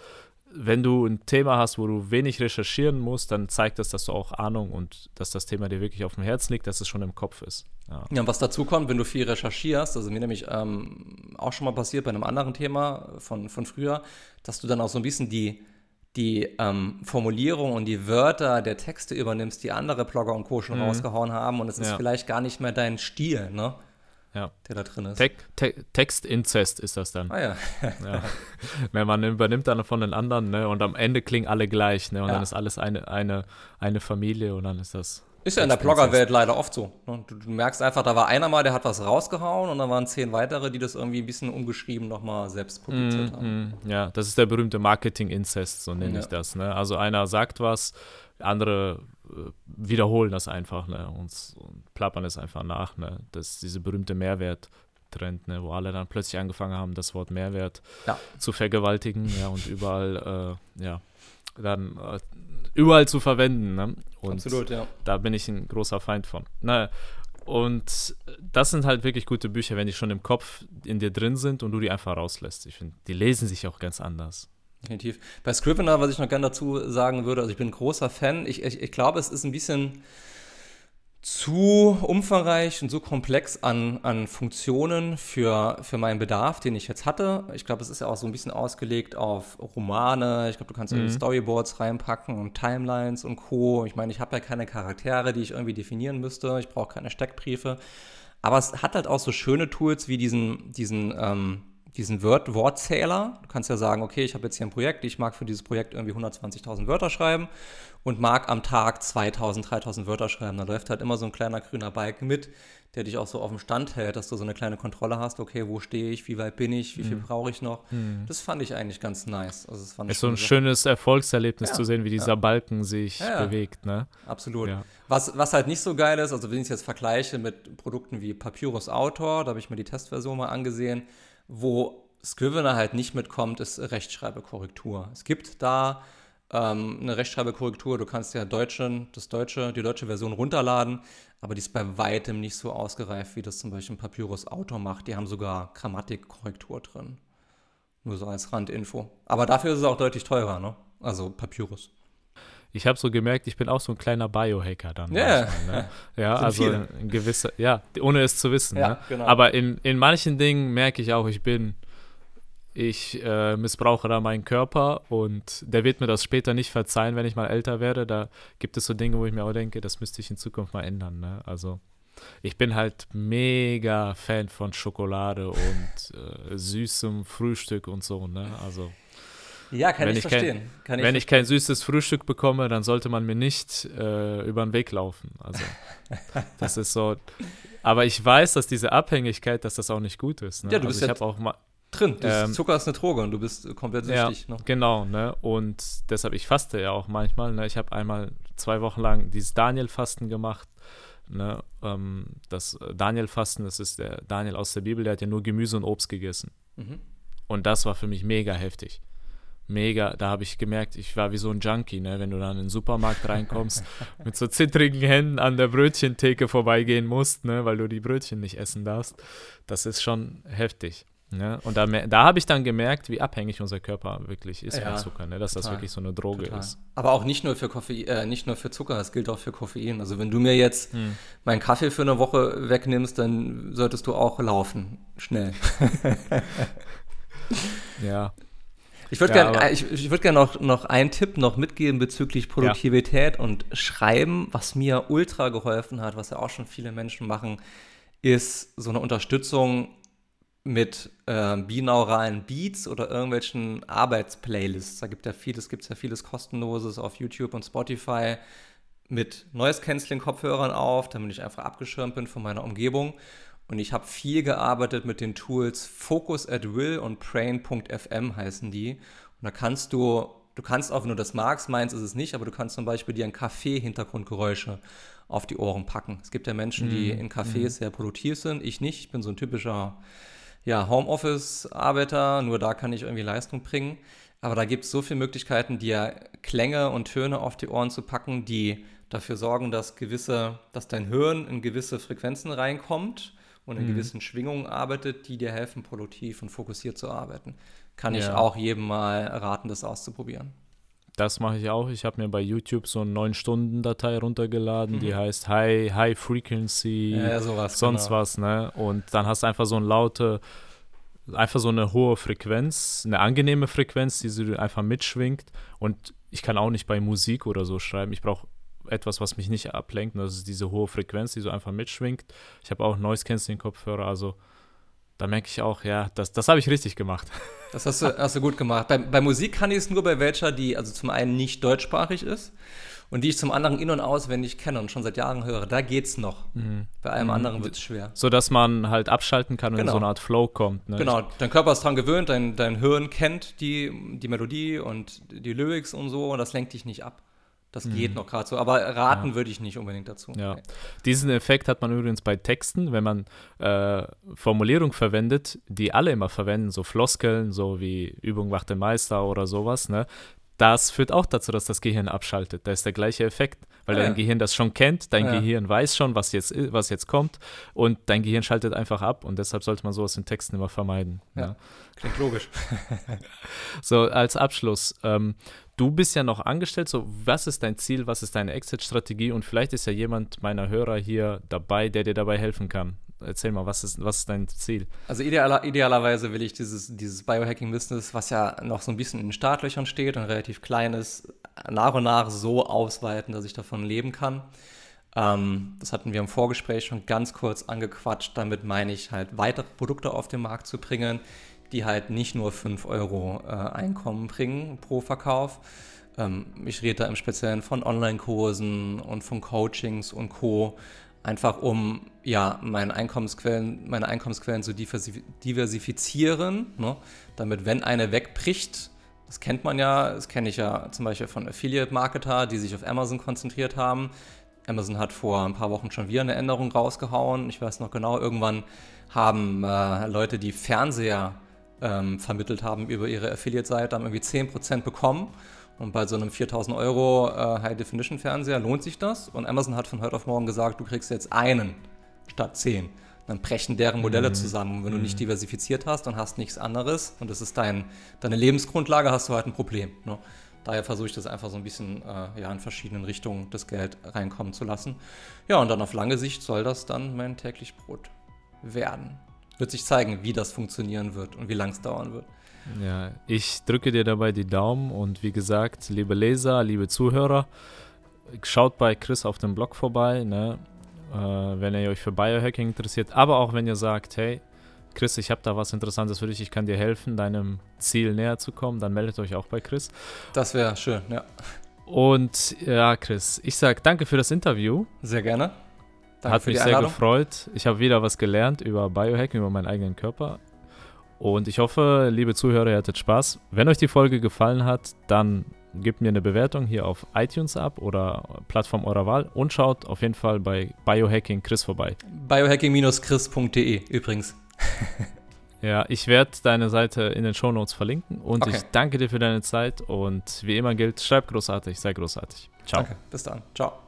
wenn du ein Thema hast, wo du wenig recherchieren musst, dann zeigt das, dass du auch Ahnung und dass das Thema dir wirklich auf dem Herzen liegt, dass es schon im Kopf ist. Ja, ja und was dazu kommt, wenn du viel recherchierst, also mir nämlich ähm, auch schon mal passiert bei einem anderen Thema von, von früher, dass du dann auch so ein bisschen die, die ähm, Formulierung und die Wörter der Texte übernimmst, die andere Blogger und Co. schon mhm. rausgehauen haben und es ist ja. vielleicht gar nicht mehr dein Stil, ne? Ja. der da drin ist. Te Te Textinzest ist das dann. Ah ja. ja. [LAUGHS] Ne, man übernimmt dann von den anderen ne, und am Ende klingen alle gleich ne, und ja. dann ist alles eine, eine, eine Familie und dann ist das. Ist ja in der Bloggerwelt leider oft so. Ne? Du, du, merkst einfach, da war einer mal, der hat was rausgehauen und dann waren zehn weitere, die das irgendwie ein bisschen umgeschrieben nochmal selbst publiziert mm, haben. Mm, ja, das ist der berühmte Marketing-Incest, so nenne ja. ich das. Ne? Also einer sagt was, andere wiederholen das einfach ne, und, und plappern es einfach nach. Ne. Das diese berühmte Mehrwert-Trend, ne, wo alle dann plötzlich angefangen haben, das Wort Mehrwert ja. zu vergewaltigen ja, und überall äh, ja, dann äh, überall zu verwenden. Ne? Und Absolut, ja. Da bin ich ein großer Feind von. Naja, und das sind halt wirklich gute Bücher, wenn die schon im Kopf in dir drin sind und du die einfach rauslässt. Ich finde, die lesen sich auch ganz anders. Definitiv. Bei Scrivener, was ich noch gerne dazu sagen würde, also ich bin ein großer Fan. Ich, ich, ich glaube, es ist ein bisschen zu umfangreich und so komplex an, an Funktionen für, für meinen Bedarf, den ich jetzt hatte. Ich glaube, es ist ja auch so ein bisschen ausgelegt auf Romane. Ich glaube, du kannst mhm. Storyboards reinpacken und Timelines und Co. Ich meine, ich habe ja keine Charaktere, die ich irgendwie definieren müsste. Ich brauche keine Steckbriefe. Aber es hat halt auch so schöne Tools wie diesen, diesen ähm, diesen Word Wortzähler. Du kannst ja sagen, okay, ich habe jetzt hier ein Projekt, ich mag für dieses Projekt irgendwie 120.000 Wörter schreiben und mag am Tag 2.000, 3.000 Wörter schreiben. Da läuft halt immer so ein kleiner grüner Balken mit, der dich auch so auf dem Stand hält, dass du so eine kleine Kontrolle hast, okay, wo stehe ich, wie weit bin ich, wie viel mhm. brauche ich noch. Mhm. Das fand ich eigentlich ganz nice. Also das fand ist so ein schönes Erfolgserlebnis ja. zu sehen, wie dieser ja. Balken sich ja, bewegt. Ne? Absolut. Was, was halt nicht so geil ist, also wenn ich es jetzt vergleiche mit Produkten wie Papyrus Autor, da habe ich mir die Testversion mal angesehen, wo Scrivener halt nicht mitkommt, ist Rechtschreibekorrektur. Es gibt da ähm, eine Rechtschreibekorrektur, du kannst ja Deutschen, das deutsche, die deutsche Version runterladen, aber die ist bei weitem nicht so ausgereift, wie das zum Beispiel Papyrus Autor macht. Die haben sogar Grammatikkorrektur drin. Nur so als Randinfo. Aber dafür ist es auch deutlich teurer, ne? Also Papyrus. Ich habe so gemerkt, ich bin auch so ein kleiner Biohacker dann. Yeah. Manchmal, ne? [LAUGHS] Ja, also ein gewisser, ja, ohne es zu wissen. Ja, ne? genau. Aber in, in manchen Dingen merke ich auch, ich bin ich äh, missbrauche da meinen Körper und der wird mir das später nicht verzeihen, wenn ich mal älter werde. Da gibt es so Dinge, wo ich mir auch denke, das müsste ich in Zukunft mal ändern. Ne? Also ich bin halt mega Fan von Schokolade und äh, süßem Frühstück und so. Ne? Also ja, kann ich, ich verstehen. Kein, kann ich wenn ich kein süßes Frühstück bekomme, dann sollte man mir nicht äh, über den Weg laufen. Also [LAUGHS] das ist so. Aber ich weiß, dass diese Abhängigkeit, dass das auch nicht gut ist. Ne? Ja, du also bist ich habe auch mal drin. Ähm, Zucker ist eine Droge und du bist komplett süchtig. Ja, ne? Genau, ne? Und deshalb, ich faste ja auch manchmal. Ne? Ich habe einmal zwei Wochen lang dieses Daniel-Fasten gemacht. Ne? Ähm, das Daniel-Fasten, das ist der Daniel aus der Bibel, der hat ja nur Gemüse und Obst gegessen. Mhm. Und das war für mich mega heftig. Mega, da habe ich gemerkt, ich war wie so ein Junkie, ne? wenn du dann in den Supermarkt reinkommst, [LAUGHS] mit so zittrigen Händen an der Brötchentheke vorbeigehen musst, ne? weil du die Brötchen nicht essen darfst. Das ist schon heftig. Ne? Und da, da habe ich dann gemerkt, wie abhängig unser Körper wirklich ist ja, von Zucker, ne? dass total, das wirklich so eine Droge total. ist. Aber auch nicht nur für Koffein, äh, nicht nur für Zucker, es gilt auch für Koffein. Also wenn du mir jetzt hm. meinen Kaffee für eine Woche wegnimmst, dann solltest du auch laufen, schnell. [LAUGHS] ja. Ich würde ja, gerne ich, ich würd gern noch, noch einen Tipp noch mitgeben bezüglich Produktivität ja. und Schreiben, was mir ultra geholfen hat, was ja auch schon viele Menschen machen, ist so eine Unterstützung mit äh, binauralen Beats oder irgendwelchen Arbeitsplaylists. Da gibt ja vieles, gibt es ja vieles kostenloses auf YouTube und Spotify mit Noise Canceling Kopfhörern auf, damit ich einfach abgeschirmt bin von meiner Umgebung. Und ich habe viel gearbeitet mit den Tools Focus at Will und Brain.fm heißen die. Und da kannst du, du kannst auch, wenn du das magst, meins ist es nicht, aber du kannst zum Beispiel dir ein Kaffee-Hintergrundgeräusche auf die Ohren packen. Es gibt ja Menschen, die mm, in Cafés mm. sehr produktiv sind. Ich nicht. Ich bin so ein typischer ja, Homeoffice-Arbeiter, nur da kann ich irgendwie Leistung bringen. Aber da gibt es so viele Möglichkeiten, dir Klänge und Töne auf die Ohren zu packen, die dafür sorgen, dass gewisse, dass dein Hirn in gewisse Frequenzen reinkommt und in mhm. gewissen Schwingungen arbeitet, die dir helfen, produktiv und fokussiert zu arbeiten. Kann ja. ich auch jedem mal raten, das auszuprobieren. Das mache ich auch. Ich habe mir bei YouTube so eine 9-Stunden-Datei runtergeladen, mhm. die heißt High, High Frequency, ja, sowas, sonst genau. was, ne? Und dann hast du einfach so eine laute, einfach so eine hohe Frequenz, eine angenehme Frequenz, die so einfach mitschwingt. Und ich kann auch nicht bei Musik oder so schreiben. Ich brauche etwas, was mich nicht ablenkt. Und das ist diese hohe Frequenz, die so einfach mitschwingt. Ich habe auch Noise Cancelling Kopfhörer, also da merke ich auch, ja, das, das habe ich richtig gemacht. [LAUGHS] Das hast du, hast du gut gemacht. Bei, bei Musik kann ich es nur bei welcher, die also zum einen nicht deutschsprachig ist und die ich zum anderen in- und auswendig kenne und schon seit Jahren höre. Da geht's noch. Mhm. Bei allem mhm. anderen wird es schwer. So dass man halt abschalten kann und genau. in so eine Art Flow kommt. Ne? Genau, dein Körper ist dran gewöhnt, dein, dein Hirn kennt die, die Melodie und die Lyrics und so und das lenkt dich nicht ab. Das mhm. geht noch gerade so, aber raten ja. würde ich nicht unbedingt dazu. Ja. Okay. Diesen Effekt hat man übrigens bei Texten, wenn man äh, Formulierungen verwendet, die alle immer verwenden, so Floskeln, so wie Übung macht den Meister oder sowas, ne? das führt auch dazu, dass das Gehirn abschaltet. Da ist der gleiche Effekt, weil Ah, dein ja. Gehirn das schon kennt, dein Ja. Gehirn weiß schon, was jetzt, was jetzt kommt und dein Gehirn schaltet einfach ab und deshalb sollte man sowas in Texten immer vermeiden. Ja. Ja. Klingt logisch. [LAUGHS] So, als Abschluss, ähm, du bist ja noch angestellt, so was ist dein Ziel, was ist deine Exit-Strategie und vielleicht ist ja jemand meiner Hörer hier dabei, der dir dabei helfen kann. Erzähl mal, was ist, was ist dein Ziel? Also idealer, idealerweise will ich dieses, dieses Biohacking-Business, was ja noch so ein bisschen in den Startlöchern steht und relativ klein ist, nach und nach so ausweiten, dass ich davon leben kann. Ähm, das hatten wir im Vorgespräch schon ganz kurz angequatscht. Damit meine ich halt weitere Produkte auf den Markt zu bringen, die halt nicht nur 5 Euro äh, Einkommen bringen pro Verkauf. Ähm, ich rede da im Speziellen von Online-Kursen und von Coachings und Co. Einfach um ja, meine Einkommensquellen, meine Einkommensquellen zu diversi- diversifizieren, ne? damit wenn eine wegbricht, das kennt man ja, das kenne ich ja zum Beispiel von Affiliate-Marketer, die sich auf Amazon konzentriert haben. Amazon hat vor ein paar Wochen schon wieder eine Änderung rausgehauen. Ich weiß noch genau, irgendwann haben äh, Leute, die Fernseher ähm, vermittelt haben über ihre Affiliate-Seite, haben irgendwie 10% bekommen. Und bei so einem 4000 Euro äh, High-Definition-Fernseher lohnt sich das. Und Amazon hat von heute auf morgen gesagt, du kriegst jetzt einen statt 10. Dann brechen deren Modelle zusammen. Und wenn du nicht diversifiziert hast und hast nichts anderes und das ist dein, deine Lebensgrundlage, hast du halt ein Problem. Ne? Daher versuche ich das einfach so ein bisschen äh, ja, in verschiedenen Richtungen das Geld reinkommen zu lassen. Ja, und dann auf lange Sicht soll das dann mein täglich Brot werden. Wird sich zeigen, wie das funktionieren wird und wie lang es dauern wird. Ja, ich drücke dir dabei die Daumen und wie gesagt, liebe Leser, liebe Zuhörer, schaut bei Chris auf dem Blog vorbei, ne? äh, wenn ihr euch für Biohacking interessiert, aber auch wenn ihr sagt, hey, Chris, ich habe da was Interessantes für dich, ich kann dir helfen, deinem Ziel näher zu kommen, dann meldet euch auch bei Chris. Das wäre schön, ja. Und ja, Chris, ich sage danke für das Interview. Sehr gerne. Danke Hat für mich die sehr gefreut. Ich habe wieder was gelernt über Biohacking, über meinen eigenen Körper. Und ich hoffe, liebe Zuhörer, ihr hattet Spaß. Wenn euch die Folge gefallen hat, dann gebt mir eine Bewertung hier auf iTunes ab oder Plattform eurer Wahl und schaut auf jeden Fall bei Biohacking Chris vorbei. Biohacking-chris.de übrigens. [LAUGHS] Ja, ich werde deine Seite in den Shownotes verlinken und Okay. ich danke dir für deine Zeit und wie immer gilt, schreib großartig, sei großartig. Ciao. Danke. Bis dann. Ciao.